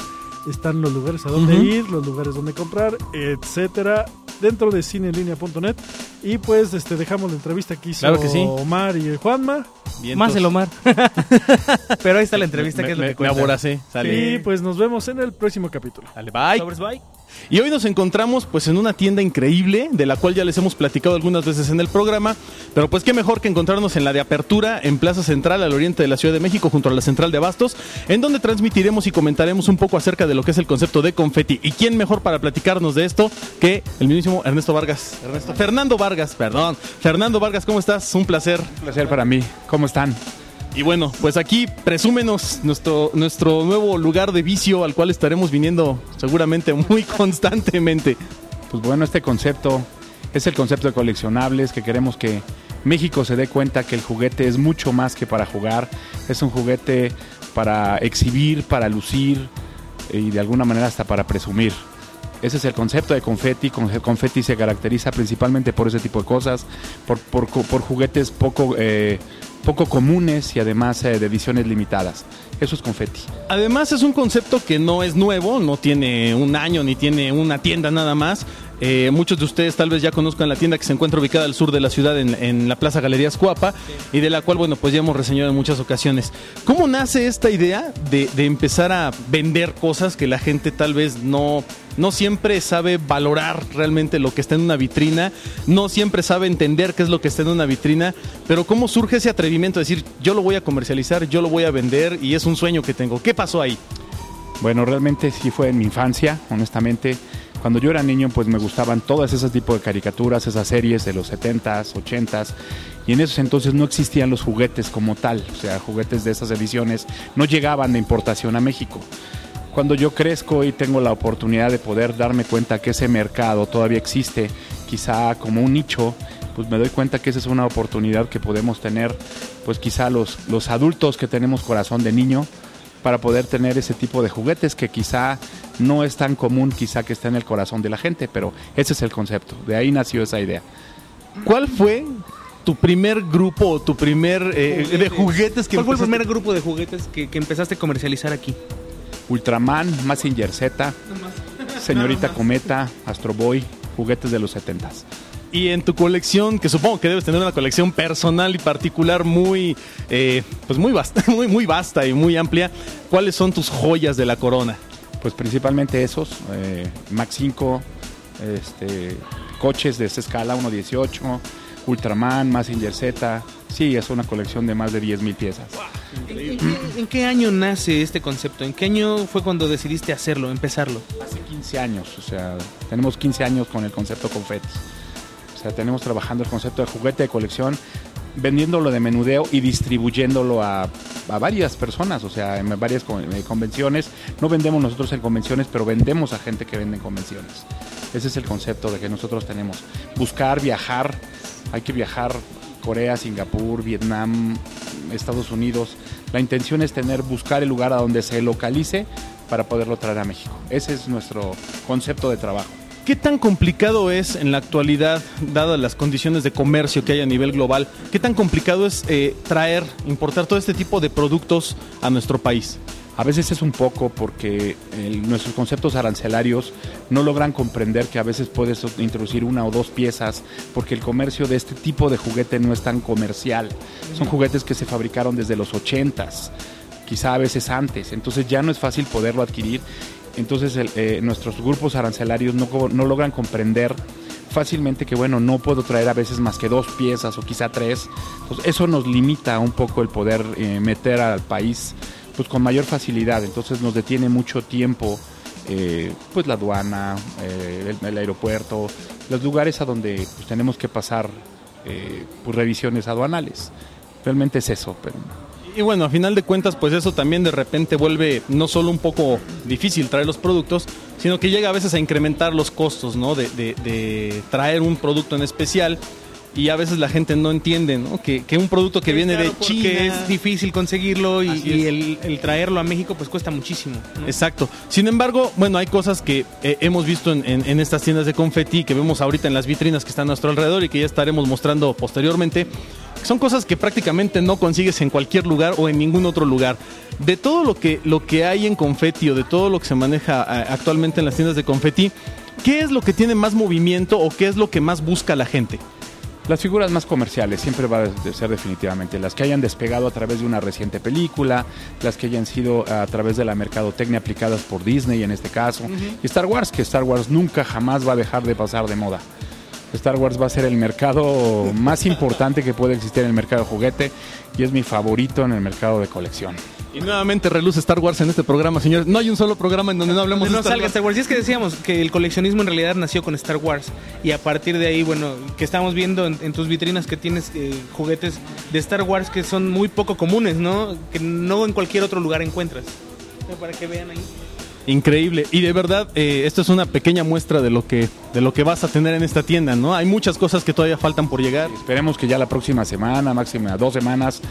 S2: están los lugares a donde ir, los lugares donde comprar, etcétera, dentro de cineenlinea.net y pues este dejamos la entrevista que hizo
S4: Claro que sí.
S2: Omar y el Juanma
S4: Vientos.
S3: Más el Omar. Pero ahí está la entrevista
S4: me,
S3: que es lo
S4: me-
S3: que
S4: me
S3: cuenta.
S4: aboracé. Sale.
S2: y pues nos vemos en el próximo capítulo.
S4: Dale, bye.
S3: Sobres, bye.
S4: Y hoy nos encontramos pues en una tienda increíble, de la cual ya les hemos platicado algunas veces en el programa, pero pues qué mejor que encontrarnos en la de apertura en Plaza Central al oriente de la Ciudad de México junto a la Central de Abastos, en donde transmitiremos y comentaremos un poco acerca de lo que es el concepto de confeti. ¿Y quién mejor para platicarnos de esto que el mismísimo Ernesto Vargas? Ernesto Fernando Vargas, perdón. Fernando Vargas, ¿cómo estás? Un placer.
S5: Un placer para mí. ¿Cómo están?
S4: Y bueno, pues aquí presúmenos nuestro, nuestro nuevo lugar de vicio al cual estaremos viniendo seguramente muy constantemente.
S5: Pues bueno, este concepto es el concepto de coleccionables que queremos que México se dé cuenta que el juguete es mucho más que para jugar. Es un juguete para exhibir, para lucir y de alguna manera hasta para presumir. Ese es el concepto de confetti. Con- Confetti se caracteriza principalmente por ese tipo de cosas, por, por juguetes poco eh, poco comunes y además eh, de ediciones limitadas. Eso es confeti.
S4: Además es un concepto que no es nuevo, no tiene un año ni tiene una tienda nada más. Eh, muchos de ustedes tal vez ya conozcan la tienda que se encuentra ubicada al sur de la ciudad en, en la Plaza Galerías Cuapa y de la cual, bueno, pues ya hemos reseñado en muchas ocasiones. ¿Cómo nace esta idea de, de empezar a vender cosas que la gente tal vez no, no siempre sabe valorar realmente lo que está en una vitrina, no siempre sabe entender qué es lo que está en una vitrina, pero cómo surge ese atrevimiento de decir, yo lo voy a comercializar, yo lo voy a vender y es un sueño que tengo? ¿Qué pasó ahí?
S5: Bueno, realmente sí fue en mi infancia, honestamente. Cuando yo era niño, pues me gustaban todas esas tipos de caricaturas, esas series de los 70s, 80s, y en esos entonces no existían los juguetes como tal, o sea, juguetes de esas ediciones no llegaban de importación a México. Cuando yo crezco y tengo la oportunidad de poder darme cuenta que ese mercado todavía existe, quizá como un nicho, pues me doy cuenta que esa es una oportunidad que podemos tener, pues quizá los, los adultos que tenemos corazón de niño, para poder tener ese tipo de juguetes que quizá no es tan común, quizá que esté en el corazón de la gente, pero ese es el concepto, de ahí nació esa idea.
S4: ¿Cuál fue tu primer grupo o tu primer eh, de juguetes que
S3: ¿Cuál fue el
S4: empezaste-
S3: primer grupo de juguetes que, que empezaste a comercializar aquí?
S5: Ultraman, Mazinger Z, Señorita Cometa, Astro Boy, juguetes de los 70s.
S4: Y en tu colección, que supongo que debes tener una colección personal y particular muy, eh, pues muy vasta, muy, muy vasta y muy amplia, ¿cuáles son tus joyas de la corona?
S5: Pues principalmente esos, eh, Max 5, este, coches de esa escala, 1.18, Ultraman, Mazinger Z. Sí, es una colección de más de 10.000 piezas.
S3: ¿En, en qué, en qué año nace este concepto? ¿En qué año fue cuando decidiste hacerlo, empezarlo?
S5: Hace 15 años, o sea, tenemos 15 años con el concepto confetis. Tenemos trabajando el concepto de juguete de colección, vendiéndolo de menudeo y distribuyéndolo a, a varias personas, o sea, en varias eh, convenciones. No vendemos nosotros en convenciones, pero vendemos a gente que vende en convenciones. Ese es el concepto de que nosotros tenemos. Buscar, viajar, hay que viajar Corea, Singapur, Vietnam, Estados Unidos. La intención es tener, buscar el lugar a donde se localice para poderlo traer a México. Ese es nuestro concepto de trabajo.
S4: ¿Qué tan complicado es en la actualidad, dadas las condiciones de comercio que hay a nivel global, qué tan complicado es eh, traer, importar todo este tipo de productos a nuestro país?
S5: A veces es un poco porque el- nuestros conceptos arancelarios no logran comprender que a veces puedes introducir una o dos piezas porque el comercio de este tipo de juguete no es tan comercial. Son juguetes que se fabricaron desde los 80s, quizá a veces antes, entonces ya no es fácil poderlo adquirir. Entonces el- eh, nuestros grupos arancelarios no, no logran comprender fácilmente que bueno, no puedo traer a veces más que dos piezas o quizá tres. Entonces eso nos limita un poco el poder eh, meter al país pues con mayor facilidad. Entonces nos detiene mucho tiempo eh, pues la aduana, eh, el, aeropuerto, los lugares a donde pues, tenemos que pasar pues, revisiones aduanales. Realmente es eso. Pero,
S4: Y bueno, a final de cuentas, pues eso también de repente vuelve no solo un poco difícil traer los productos, sino que llega a veces a incrementar los costos, ¿no? De, de- de traer un producto en especial y a veces la gente no entiende, ¿no? Que, que un producto que viene de China...
S3: Que es difícil conseguirlo y, el, el traerlo a México pues cuesta muchísimo. ¿no?
S4: Exacto. Sin embargo, bueno, hay cosas que eh, hemos visto en, en- en estas tiendas de confeti, que vemos ahorita en las vitrinas que están a nuestro alrededor y que ya estaremos mostrando posteriormente. Son cosas que prácticamente no consigues en cualquier lugar o en ningún otro lugar. De todo lo que, lo que hay en confeti o de todo lo que se maneja eh, actualmente en las tiendas de confeti, ¿qué es lo que tiene más movimiento o qué es lo que más busca la gente?
S5: Las figuras más comerciales siempre va a ser definitivamente las que hayan despegado a través de una reciente película, las que hayan sido a través de la mercadotecnia aplicadas por Disney en este caso, y Star Wars, que Star Wars nunca jamás va a dejar de pasar de moda. Star Wars va a ser el mercado más importante que puede existir en el mercado de juguete y es mi favorito en el mercado de colección.
S4: Y nuevamente reluce Star Wars en este programa, señores. No hay un solo programa en donde no hablemos
S3: no
S4: de Star
S3: salga
S4: Wars.
S3: Star Wars. Y es que decíamos que el coleccionismo en realidad nació con Star Wars. Y a partir de ahí, bueno, que estamos viendo en, en tus vitrinas que tienes eh, juguetes de Star Wars que son muy poco comunes, ¿no? Que no en cualquier otro lugar encuentras. Para que vean ahí.
S4: Increíble. Y de verdad, eh, esto es una pequeña muestra de lo que de lo que vas a tener en esta tienda, ¿no? Hay muchas cosas que todavía faltan por llegar.
S5: Esperemos que ya la próxima semana, máxima dos semanas,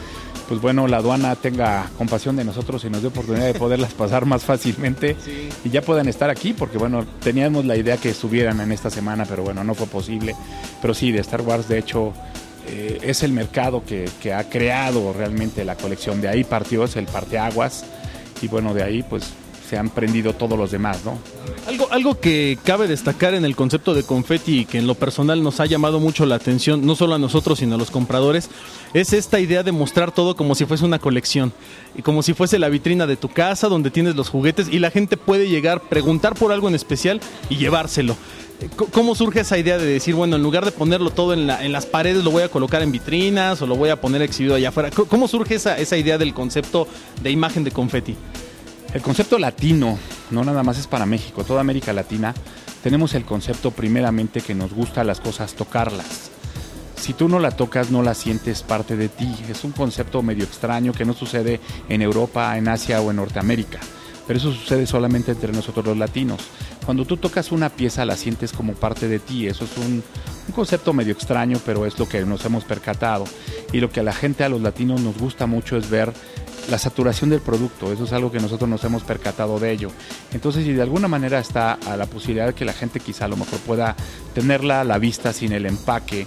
S5: pues bueno, la aduana tenga compasión de nosotros y nos dé oportunidad de poderlas pasar más fácilmente y ya puedan estar aquí, porque bueno, teníamos la idea que estuvieran en esta semana, pero bueno, no fue posible. Pero sí, de Star Wars, de hecho, eh, es el mercado que, que ha creado realmente la colección. De ahí partió, es el parteaguas. Y bueno, de ahí pues se han prendido todos los demás, ¿no?
S4: Algo, algo que cabe destacar en el concepto de confeti y que en lo personal nos ha llamado mucho la atención, no solo a nosotros, sino a los compradores, es esta idea de mostrar todo como si fuese una colección. Y como si fuese la vitrina de tu casa, donde tienes los juguetes y la gente puede llegar, preguntar por algo en especial y llevárselo. C- ¿Cómo surge esa idea de decir, bueno, en lugar de ponerlo todo en, en las paredes, lo voy a colocar en vitrinas o lo voy a poner exhibido allá afuera? ¿Cómo surge esa, esa idea del concepto de imagen de confeti?
S5: El concepto latino no nada más es para México, toda América Latina tenemos el concepto primeramente que nos gusta las cosas tocarlas. Si tú no la tocas, no la sientes parte de ti. Es un concepto medio extraño que no sucede en Europa, en Asia o en Norteamérica. Pero eso sucede solamente entre nosotros los latinos. Cuando tú tocas una pieza, la sientes como parte de ti. Eso es un, un concepto medio extraño, pero es lo que nos hemos percatado. Y lo que a la gente, a los latinos, nos gusta mucho es ver la saturación del producto, eso es algo que nosotros nos hemos percatado de ello. Entonces, si de alguna manera está a la posibilidad de que la gente quizá a lo mejor pueda tenerla a la vista sin el empaque,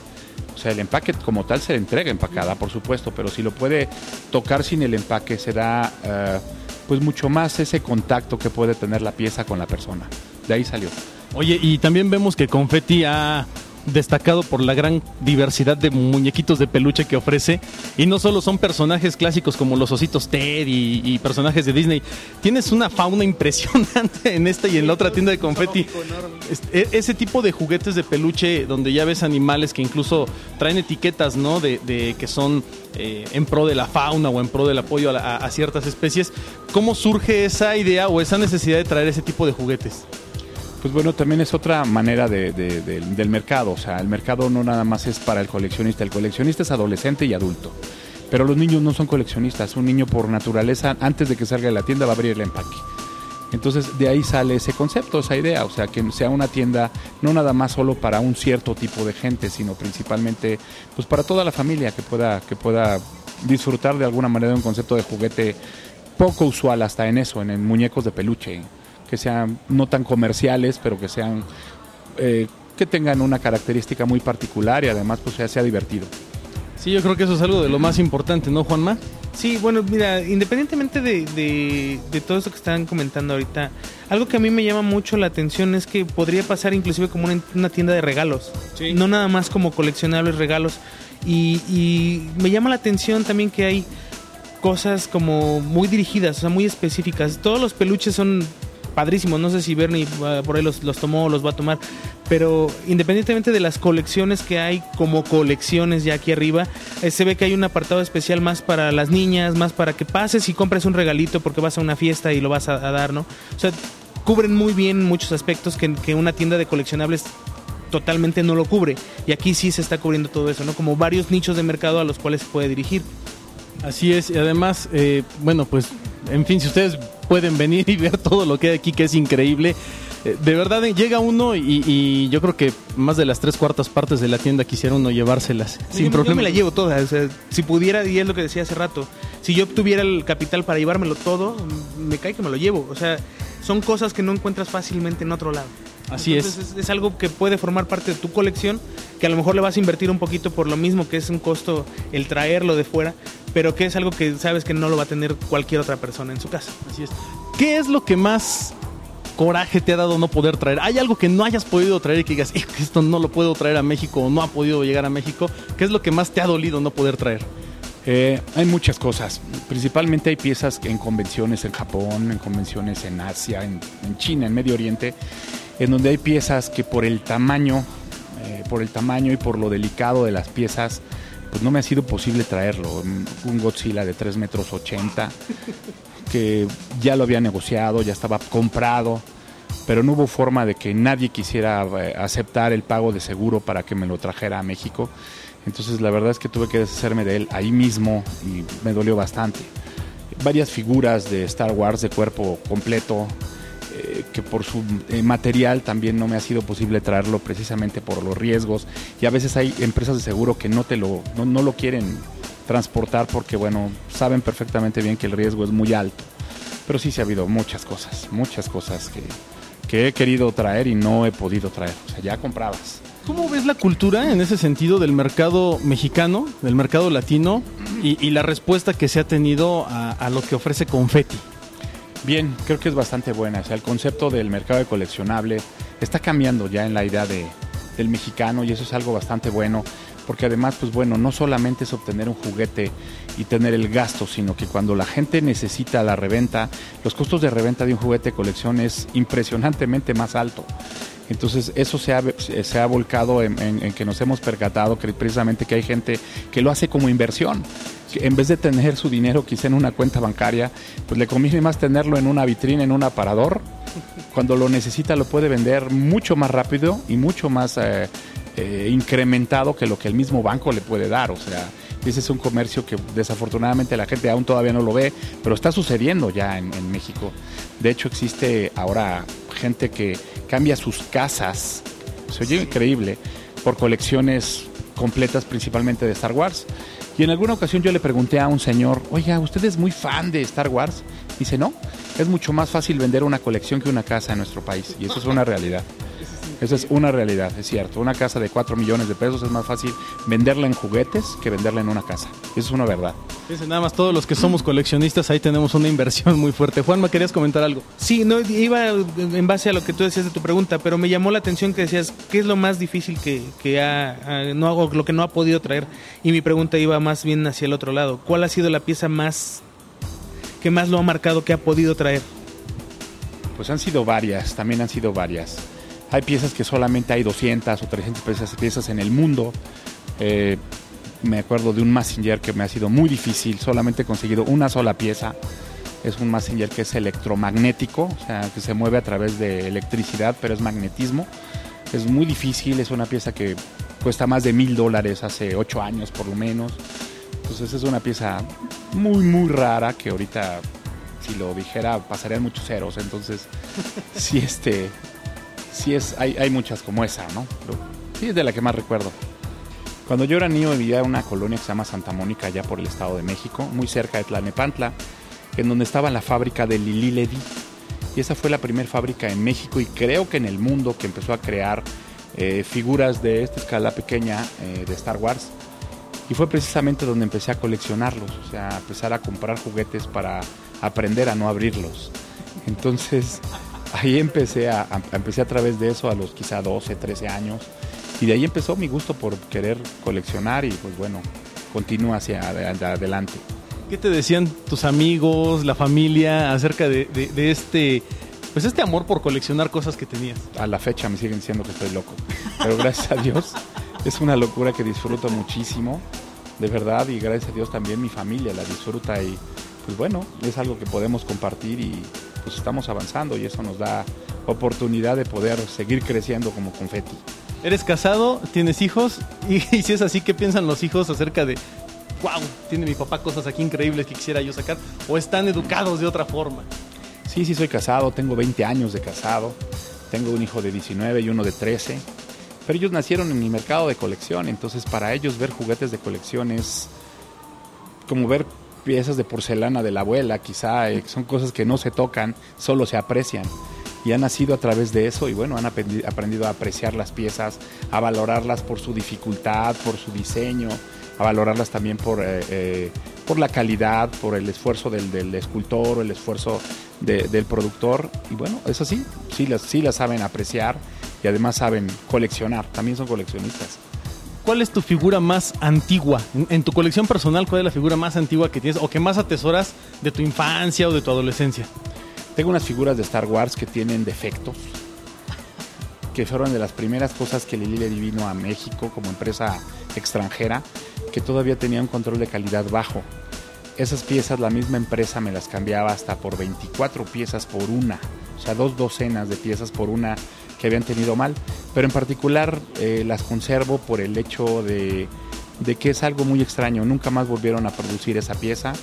S5: o sea, el empaque como tal se le entrega empacada, por supuesto, pero si lo puede tocar sin el empaque, se da eh, pues mucho más ese contacto que puede tener la pieza con la persona. De ahí salió.
S4: Oye, y también vemos que Confetti ha destacado por la gran diversidad de muñequitos de peluche que ofrece. Y no solo son personajes clásicos como los ositos Ted y, y personajes de Disney. Tienes una fauna impresionante en esta y en la otra tienda de Confetti. Este, e- ese tipo de juguetes de peluche donde ya ves animales que incluso traen etiquetas, ¿no? De, de que son eh, en pro de la fauna o en pro del apoyo a, la- a- a ciertas especies. ¿Cómo surge esa idea o esa necesidad de traer ese tipo de juguetes?
S5: Pues bueno, también es otra manera de- de- de- del mercado. O sea, el mercado no nada más es para el coleccionista. El coleccionista es adolescente y adulto. Pero los niños no son coleccionistas. Un niño por naturaleza, antes de que salga de la tienda, va a abrir el empaque. Entonces de ahí sale ese concepto, esa idea. O sea, que sea una tienda no nada más solo para un cierto tipo de gente, sino principalmente pues para toda la familia que pueda, que pueda disfrutar de alguna manera de un concepto de juguete poco usual hasta en eso, en muñecos de peluche que sean no tan comerciales, pero que sean eh, que tengan una característica muy particular y además pues sea, sea divertido.
S4: Sí, yo creo que eso es algo de lo más importante, ¿no, Juanma?
S3: Sí, bueno, mira, independientemente de, de, de todo esto que están comentando ahorita, algo que a mí me llama mucho la atención es que podría pasar inclusive como una, una tienda de regalos, no nada más como coleccionables regalos. Y, y me llama la atención también que hay cosas como muy dirigidas, o sea, muy específicas. Todos los peluches son padrísimos, no sé si Bernie uh, por ahí los, los tomó o los va a tomar, pero independientemente de las colecciones que hay como colecciones ya aquí arriba, eh, se ve que hay un apartado especial más para las niñas, más para que pases y compres un regalito porque vas a una fiesta y lo vas a, a dar, ¿no? O sea, cubren muy bien muchos aspectos que, que una tienda de coleccionables totalmente no lo cubre. Y aquí sí se está cubriendo todo eso, ¿no? Como varios nichos de mercado a los cuales se puede dirigir.
S4: Así es, y además, eh, bueno, pues, en fin, si ustedes pueden venir y ver todo lo que hay aquí, que es increíble, eh, de verdad eh, llega uno y, y yo creo que más de las tres cuartas partes de la tienda quisiera uno llevárselas sin
S3: yo,
S4: problema.
S3: Yo me la llevo toda, o sea, si pudiera, y es lo que decía hace rato, si yo tuviera el capital para llevármelo todo, me cae que me lo llevo. O sea, son cosas que no encuentras fácilmente en otro lado.
S4: Así
S3: Entonces, es. es. algo que puede formar parte de tu colección, que a lo mejor le vas a invertir un poquito por lo mismo que es un costo el traerlo de fuera, pero que es algo que sabes que no lo va a tener cualquier otra persona en su casa.
S4: Así es. ¿Qué es lo que más coraje te ha dado no poder traer? ¿Hay algo que no hayas podido traer y que digas, "Hijo, esto no lo puedo traer a México o no ha podido llegar a México? ¿Qué es lo que más te ha dolido no poder traer?
S5: Eh, hay muchas cosas. Principalmente hay piezas en convenciones en Japón, en convenciones en Asia, en, en China, en Medio Oriente, en donde hay piezas que por el tamaño, eh, por el tamaño y por lo delicado de las piezas, pues no me ha sido posible traerlo. Un Godzilla de 3 metros 80, que ya lo había negociado, ya estaba comprado, pero no hubo forma de que nadie quisiera eh, aceptar el pago de seguro para que me lo trajera a México. Entonces la verdad es que tuve que deshacerme de él ahí mismo y me dolió bastante. Varias figuras de Star Wars de cuerpo completo, que por su eh, material también no me ha sido posible traerlo precisamente por los riesgos. Y a veces hay empresas de seguro que no, te lo, no, no lo quieren transportar porque, bueno, saben perfectamente bien que el riesgo es muy alto. Pero sí se ha habido muchas cosas, muchas cosas que, que he querido traer y no he podido traer. O sea, ya comprabas.
S4: ¿Cómo ves la cultura en ese sentido del mercado mexicano, del mercado latino y, y la respuesta que se ha tenido a, a lo que ofrece Confetti?
S5: Bien, creo que es bastante buena. O sea, el concepto del mercado de coleccionable está cambiando ya en la idea de, del mexicano y eso es algo bastante bueno. Porque además, pues bueno, no solamente es obtener un juguete y tener el gasto, sino que cuando la gente necesita la reventa, los costos de reventa de un juguete de colección es impresionantemente más alto. Entonces eso se ha, se ha volcado en, en- en que nos hemos percatado que precisamente que hay gente que lo hace como inversión. En vez de tener su dinero quizá en una cuenta bancaria, pues le conviene más tenerlo en una vitrina, en un aparador. Cuando lo necesita lo puede vender mucho más rápido y mucho más eh, eh, incrementado que lo que el mismo banco le puede dar. O sea, ese es un comercio que desafortunadamente la gente aún todavía no lo ve, pero está sucediendo ya en, en México. De hecho existe ahora gente que cambia sus casas, se oye increíble, por colecciones completas principalmente de Star Wars. Y en alguna ocasión yo le pregunté a un señor, oiga, ¿usted es muy fan de Star Wars? Dice, no, es mucho más fácil vender una colección que una casa en nuestro país. Y eso es una realidad. Esa es una realidad, es cierto. Una casa de 4 millones de pesos es más fácil venderla en juguetes que venderla en una casa. Eso es una verdad.
S4: Dice nada más todos los que somos coleccionistas, ahí tenemos una inversión muy fuerte. Juanma, querías comentar algo.
S3: Sí, no, iba en base a lo que tú decías de tu pregunta, pero me llamó la atención que decías, ¿qué es lo más difícil que, que ha, ha- no hago, lo que no ha podido traer? Y mi pregunta iba más bien hacia el otro lado. ¿Cuál ha sido la pieza más que más lo ha marcado que ha podido traer?
S5: Pues han sido varias, también han sido varias. Hay piezas que solamente hay 200 o 300 piezas, en el mundo. Eh, me acuerdo de un Messenger que me ha sido muy difícil, solamente he conseguido una sola pieza. Es un Messenger que es electromagnético, o sea, que se mueve a través de electricidad, pero es magnetismo. Es muy difícil, es una pieza que cuesta más de mil dólares hace ocho años por lo menos. Entonces es una pieza muy, muy rara que ahorita, si lo dijera, pasarían muchos ceros. Entonces, sí, este, sí es, hay, hay muchas como esa, ¿no? Pero sí es de la que más recuerdo. Cuando yo era niño vivía en una colonia que se llama Santa Mónica, allá por el Estado de México, muy cerca de Tlalnepantla, en donde estaba la fábrica de Lili Ledy. Y esa fue la primera fábrica en México y creo que en el mundo que empezó a crear eh, figuras de esta escala pequeña eh, de Star Wars. Y fue precisamente donde empecé a coleccionarlos, o sea, a empezar a comprar juguetes para aprender a no abrirlos. Entonces, ahí empecé a, a- empecé a través de eso a los quizá 12, 13 años. Y de ahí empezó mi gusto por querer coleccionar y pues bueno, continúa hacia ade- adelante.
S4: ¿Qué te decían tus amigos, la familia acerca de, de- de este, pues este amor por coleccionar cosas que tenías?
S5: A la fecha me siguen diciendo que estoy loco. Pero gracias a Dios es una locura que disfruto muchísimo, de verdad, y gracias a Dios también mi familia la disfruta y pues bueno, es algo que podemos compartir y pues estamos avanzando y eso nos da oportunidad de poder seguir creciendo como confeti.
S4: ¿Eres casado? ¿Tienes hijos? Y, y si es así, ¿qué piensan los hijos acerca de, wow, tiene mi papá cosas aquí increíbles que quisiera yo sacar? ¿O están educados de otra forma?
S5: Sí, sí soy casado, tengo 20 años de casado, tengo un hijo de 19 y uno de 13, pero ellos nacieron en mi mercado de colección, entonces para ellos ver juguetes de colección es como ver piezas de porcelana de la abuela, quizá eh, son cosas que no se tocan, solo se aprecian. Y han nacido a través de eso y bueno, han aprendi- aprendido a apreciar las piezas, a valorarlas por su dificultad, por su diseño, a valorarlas también por, eh, eh, por la calidad, por el esfuerzo del, escultor o el esfuerzo de- del productor. Y bueno, eso sí, sí las, sí las saben apreciar y además saben coleccionar, también son coleccionistas.
S4: ¿Cuál es tu figura más antigua? En, tu colección personal, ¿cuál es la figura más antigua que tienes o que más atesoras de tu infancia o de tu adolescencia?
S5: Tengo unas figuras de Star Wars que tienen defectos, que fueron de las primeras cosas que Lili le vino a México como empresa extranjera, que todavía tenía un control de calidad bajo. Esas piezas la misma empresa me las cambiaba hasta por 24 piezas por una, o sea, dos docenas de piezas por una que habían tenido mal, pero en particular eh, las conservo por el hecho de, de que es algo muy extraño, nunca más volvieron a producir esa pieza,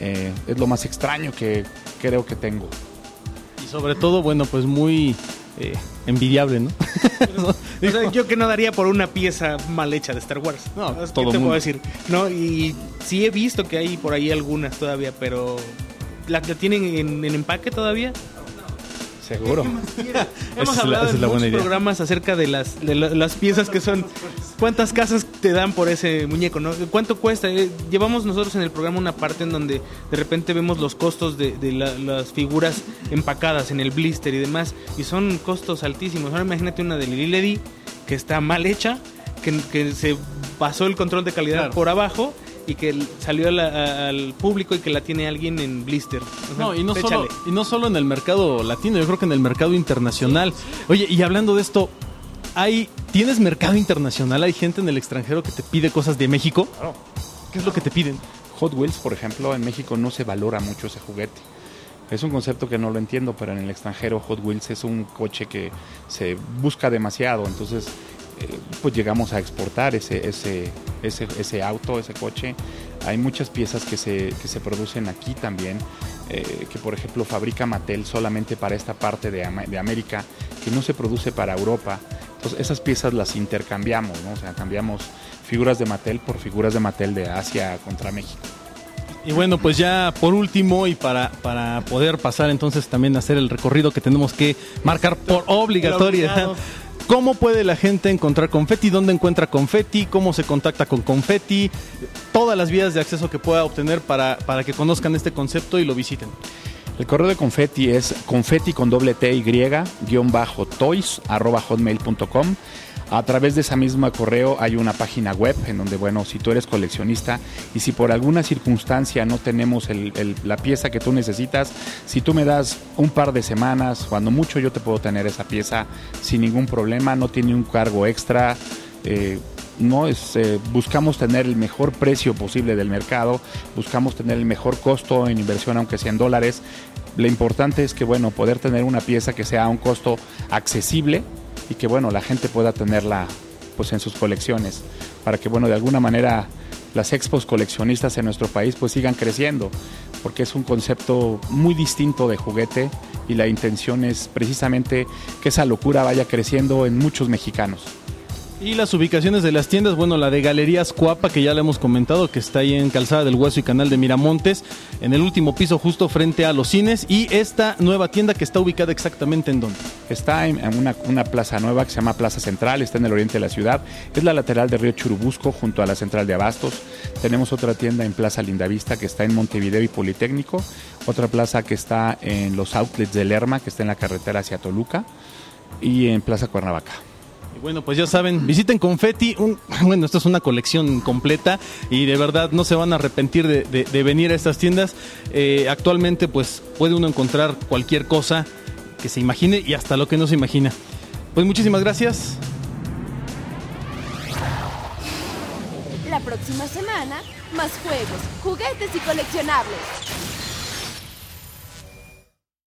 S5: Eh, es lo más extraño que creo que tengo.
S4: Y sobre todo, bueno, pues muy eh, envidiable, ¿no?
S3: O sea, yo que no daría por una pieza mal hecha de Star Wars.
S4: No,
S3: ¿Qué
S4: todo
S3: te
S4: mundo.
S3: puedo decir? No, y sí he visto que hay por ahí algunas todavía, pero ¿la, la tienen en, en empaque todavía?
S5: Seguro.
S3: Hemos
S4: Esa es la-
S3: hablado en muchos programas acerca de las, de la- las piezas que son. ¿Cuántas casas te dan por ese muñeco? ¿no? ¿Cuánto cuesta? Eh, llevamos nosotros en el programa una parte en donde de repente vemos los costos de, de la- las figuras empacadas en el blister y demás. Y son costos altísimos. Ahora imagínate una de Lili Ledy que está mal hecha, que, que se pasó el control de calidad
S4: Claro.
S3: por abajo y que salió al público y que la tiene alguien en blister. O sea,
S4: No, y no, solo, y no solo en el mercado latino, yo creo que en el mercado internacional. Oye, y hablando de esto, hay ¿tienes mercado internacional? ¿Hay gente en el extranjero que te pide cosas de México?
S5: Claro.
S4: ¿Qué es lo que te piden?
S5: Hot Wheels, por ejemplo, en México no se valora mucho ese juguete. Es un concepto que no lo entiendo, pero en el extranjero Hot Wheels es un coche que se busca demasiado, entonces pues llegamos a exportar ese, ese, ese, ese auto, ese coche. Hay muchas piezas que se, que se producen aquí también, eh, que por ejemplo fabrica Mattel solamente para esta parte de, de América, que no se produce para Europa. Entonces esas piezas las intercambiamos, ¿no? o sea, cambiamos figuras de Mattel por figuras de Mattel de Asia contra México.
S4: Y bueno, pues ya por último y para, para poder pasar entonces también a hacer el recorrido que tenemos que marcar por obligatoria. ¿Cómo puede la gente encontrar confeti? ¿Dónde encuentra confeti? ¿Cómo se contacta con confeti? Todas las vías de acceso que pueda obtener para, para que conozcan este concepto y lo visiten.
S5: El correo de confeti es confeti con doble T y guion bajo toys arroba hotmail.com. A través de esa misma correo hay una página web en donde, bueno, si tú eres coleccionista y si por alguna circunstancia no tenemos la pieza que tú necesitas, si tú me das un par de semanas, cuando mucho yo te puedo tener esa pieza sin ningún problema, no tiene un cargo extra. eh, no eh, buscamos tener el mejor precio posible del mercado, buscamos tener el mejor costo en inversión aunque sea en dólares. Lo importante es que bueno, poder tener una pieza que sea a un costo accesible y que bueno, la gente pueda tenerla pues en sus colecciones para que bueno, de alguna manera las expos coleccionistas en nuestro país pues sigan creciendo, porque es un concepto muy distinto de juguete y la intención es precisamente que esa locura vaya creciendo en muchos mexicanos.
S4: Y las ubicaciones de las tiendas, bueno, la de Galerías Cuapa, que ya le hemos comentado, que está ahí en Calzada del Hueso y Canal de Miramontes, en el último piso justo frente a los cines, y esta nueva tienda que está ubicada exactamente en donde.
S5: Está en, una, plaza nueva que se llama Plaza Central, está en el oriente de la ciudad. Es la lateral de Río Churubusco, junto a la central de Abastos. Tenemos otra tienda en Plaza Lindavista que está en Montevideo y Politécnico. Otra plaza que está en los outlets de Lerma, que está en la carretera hacia Toluca. Y en Plaza Cuernavaca.
S4: Bueno, pues ya saben, visiten Confetti. Bueno, esto es una colección completa y de verdad no se van a arrepentir de venir a estas tiendas. Eh, actualmente, pues puede uno encontrar cualquier cosa que se imagine y hasta lo que no se imagina. Pues muchísimas gracias.
S1: La próxima semana, más juegos, juguetes y coleccionables.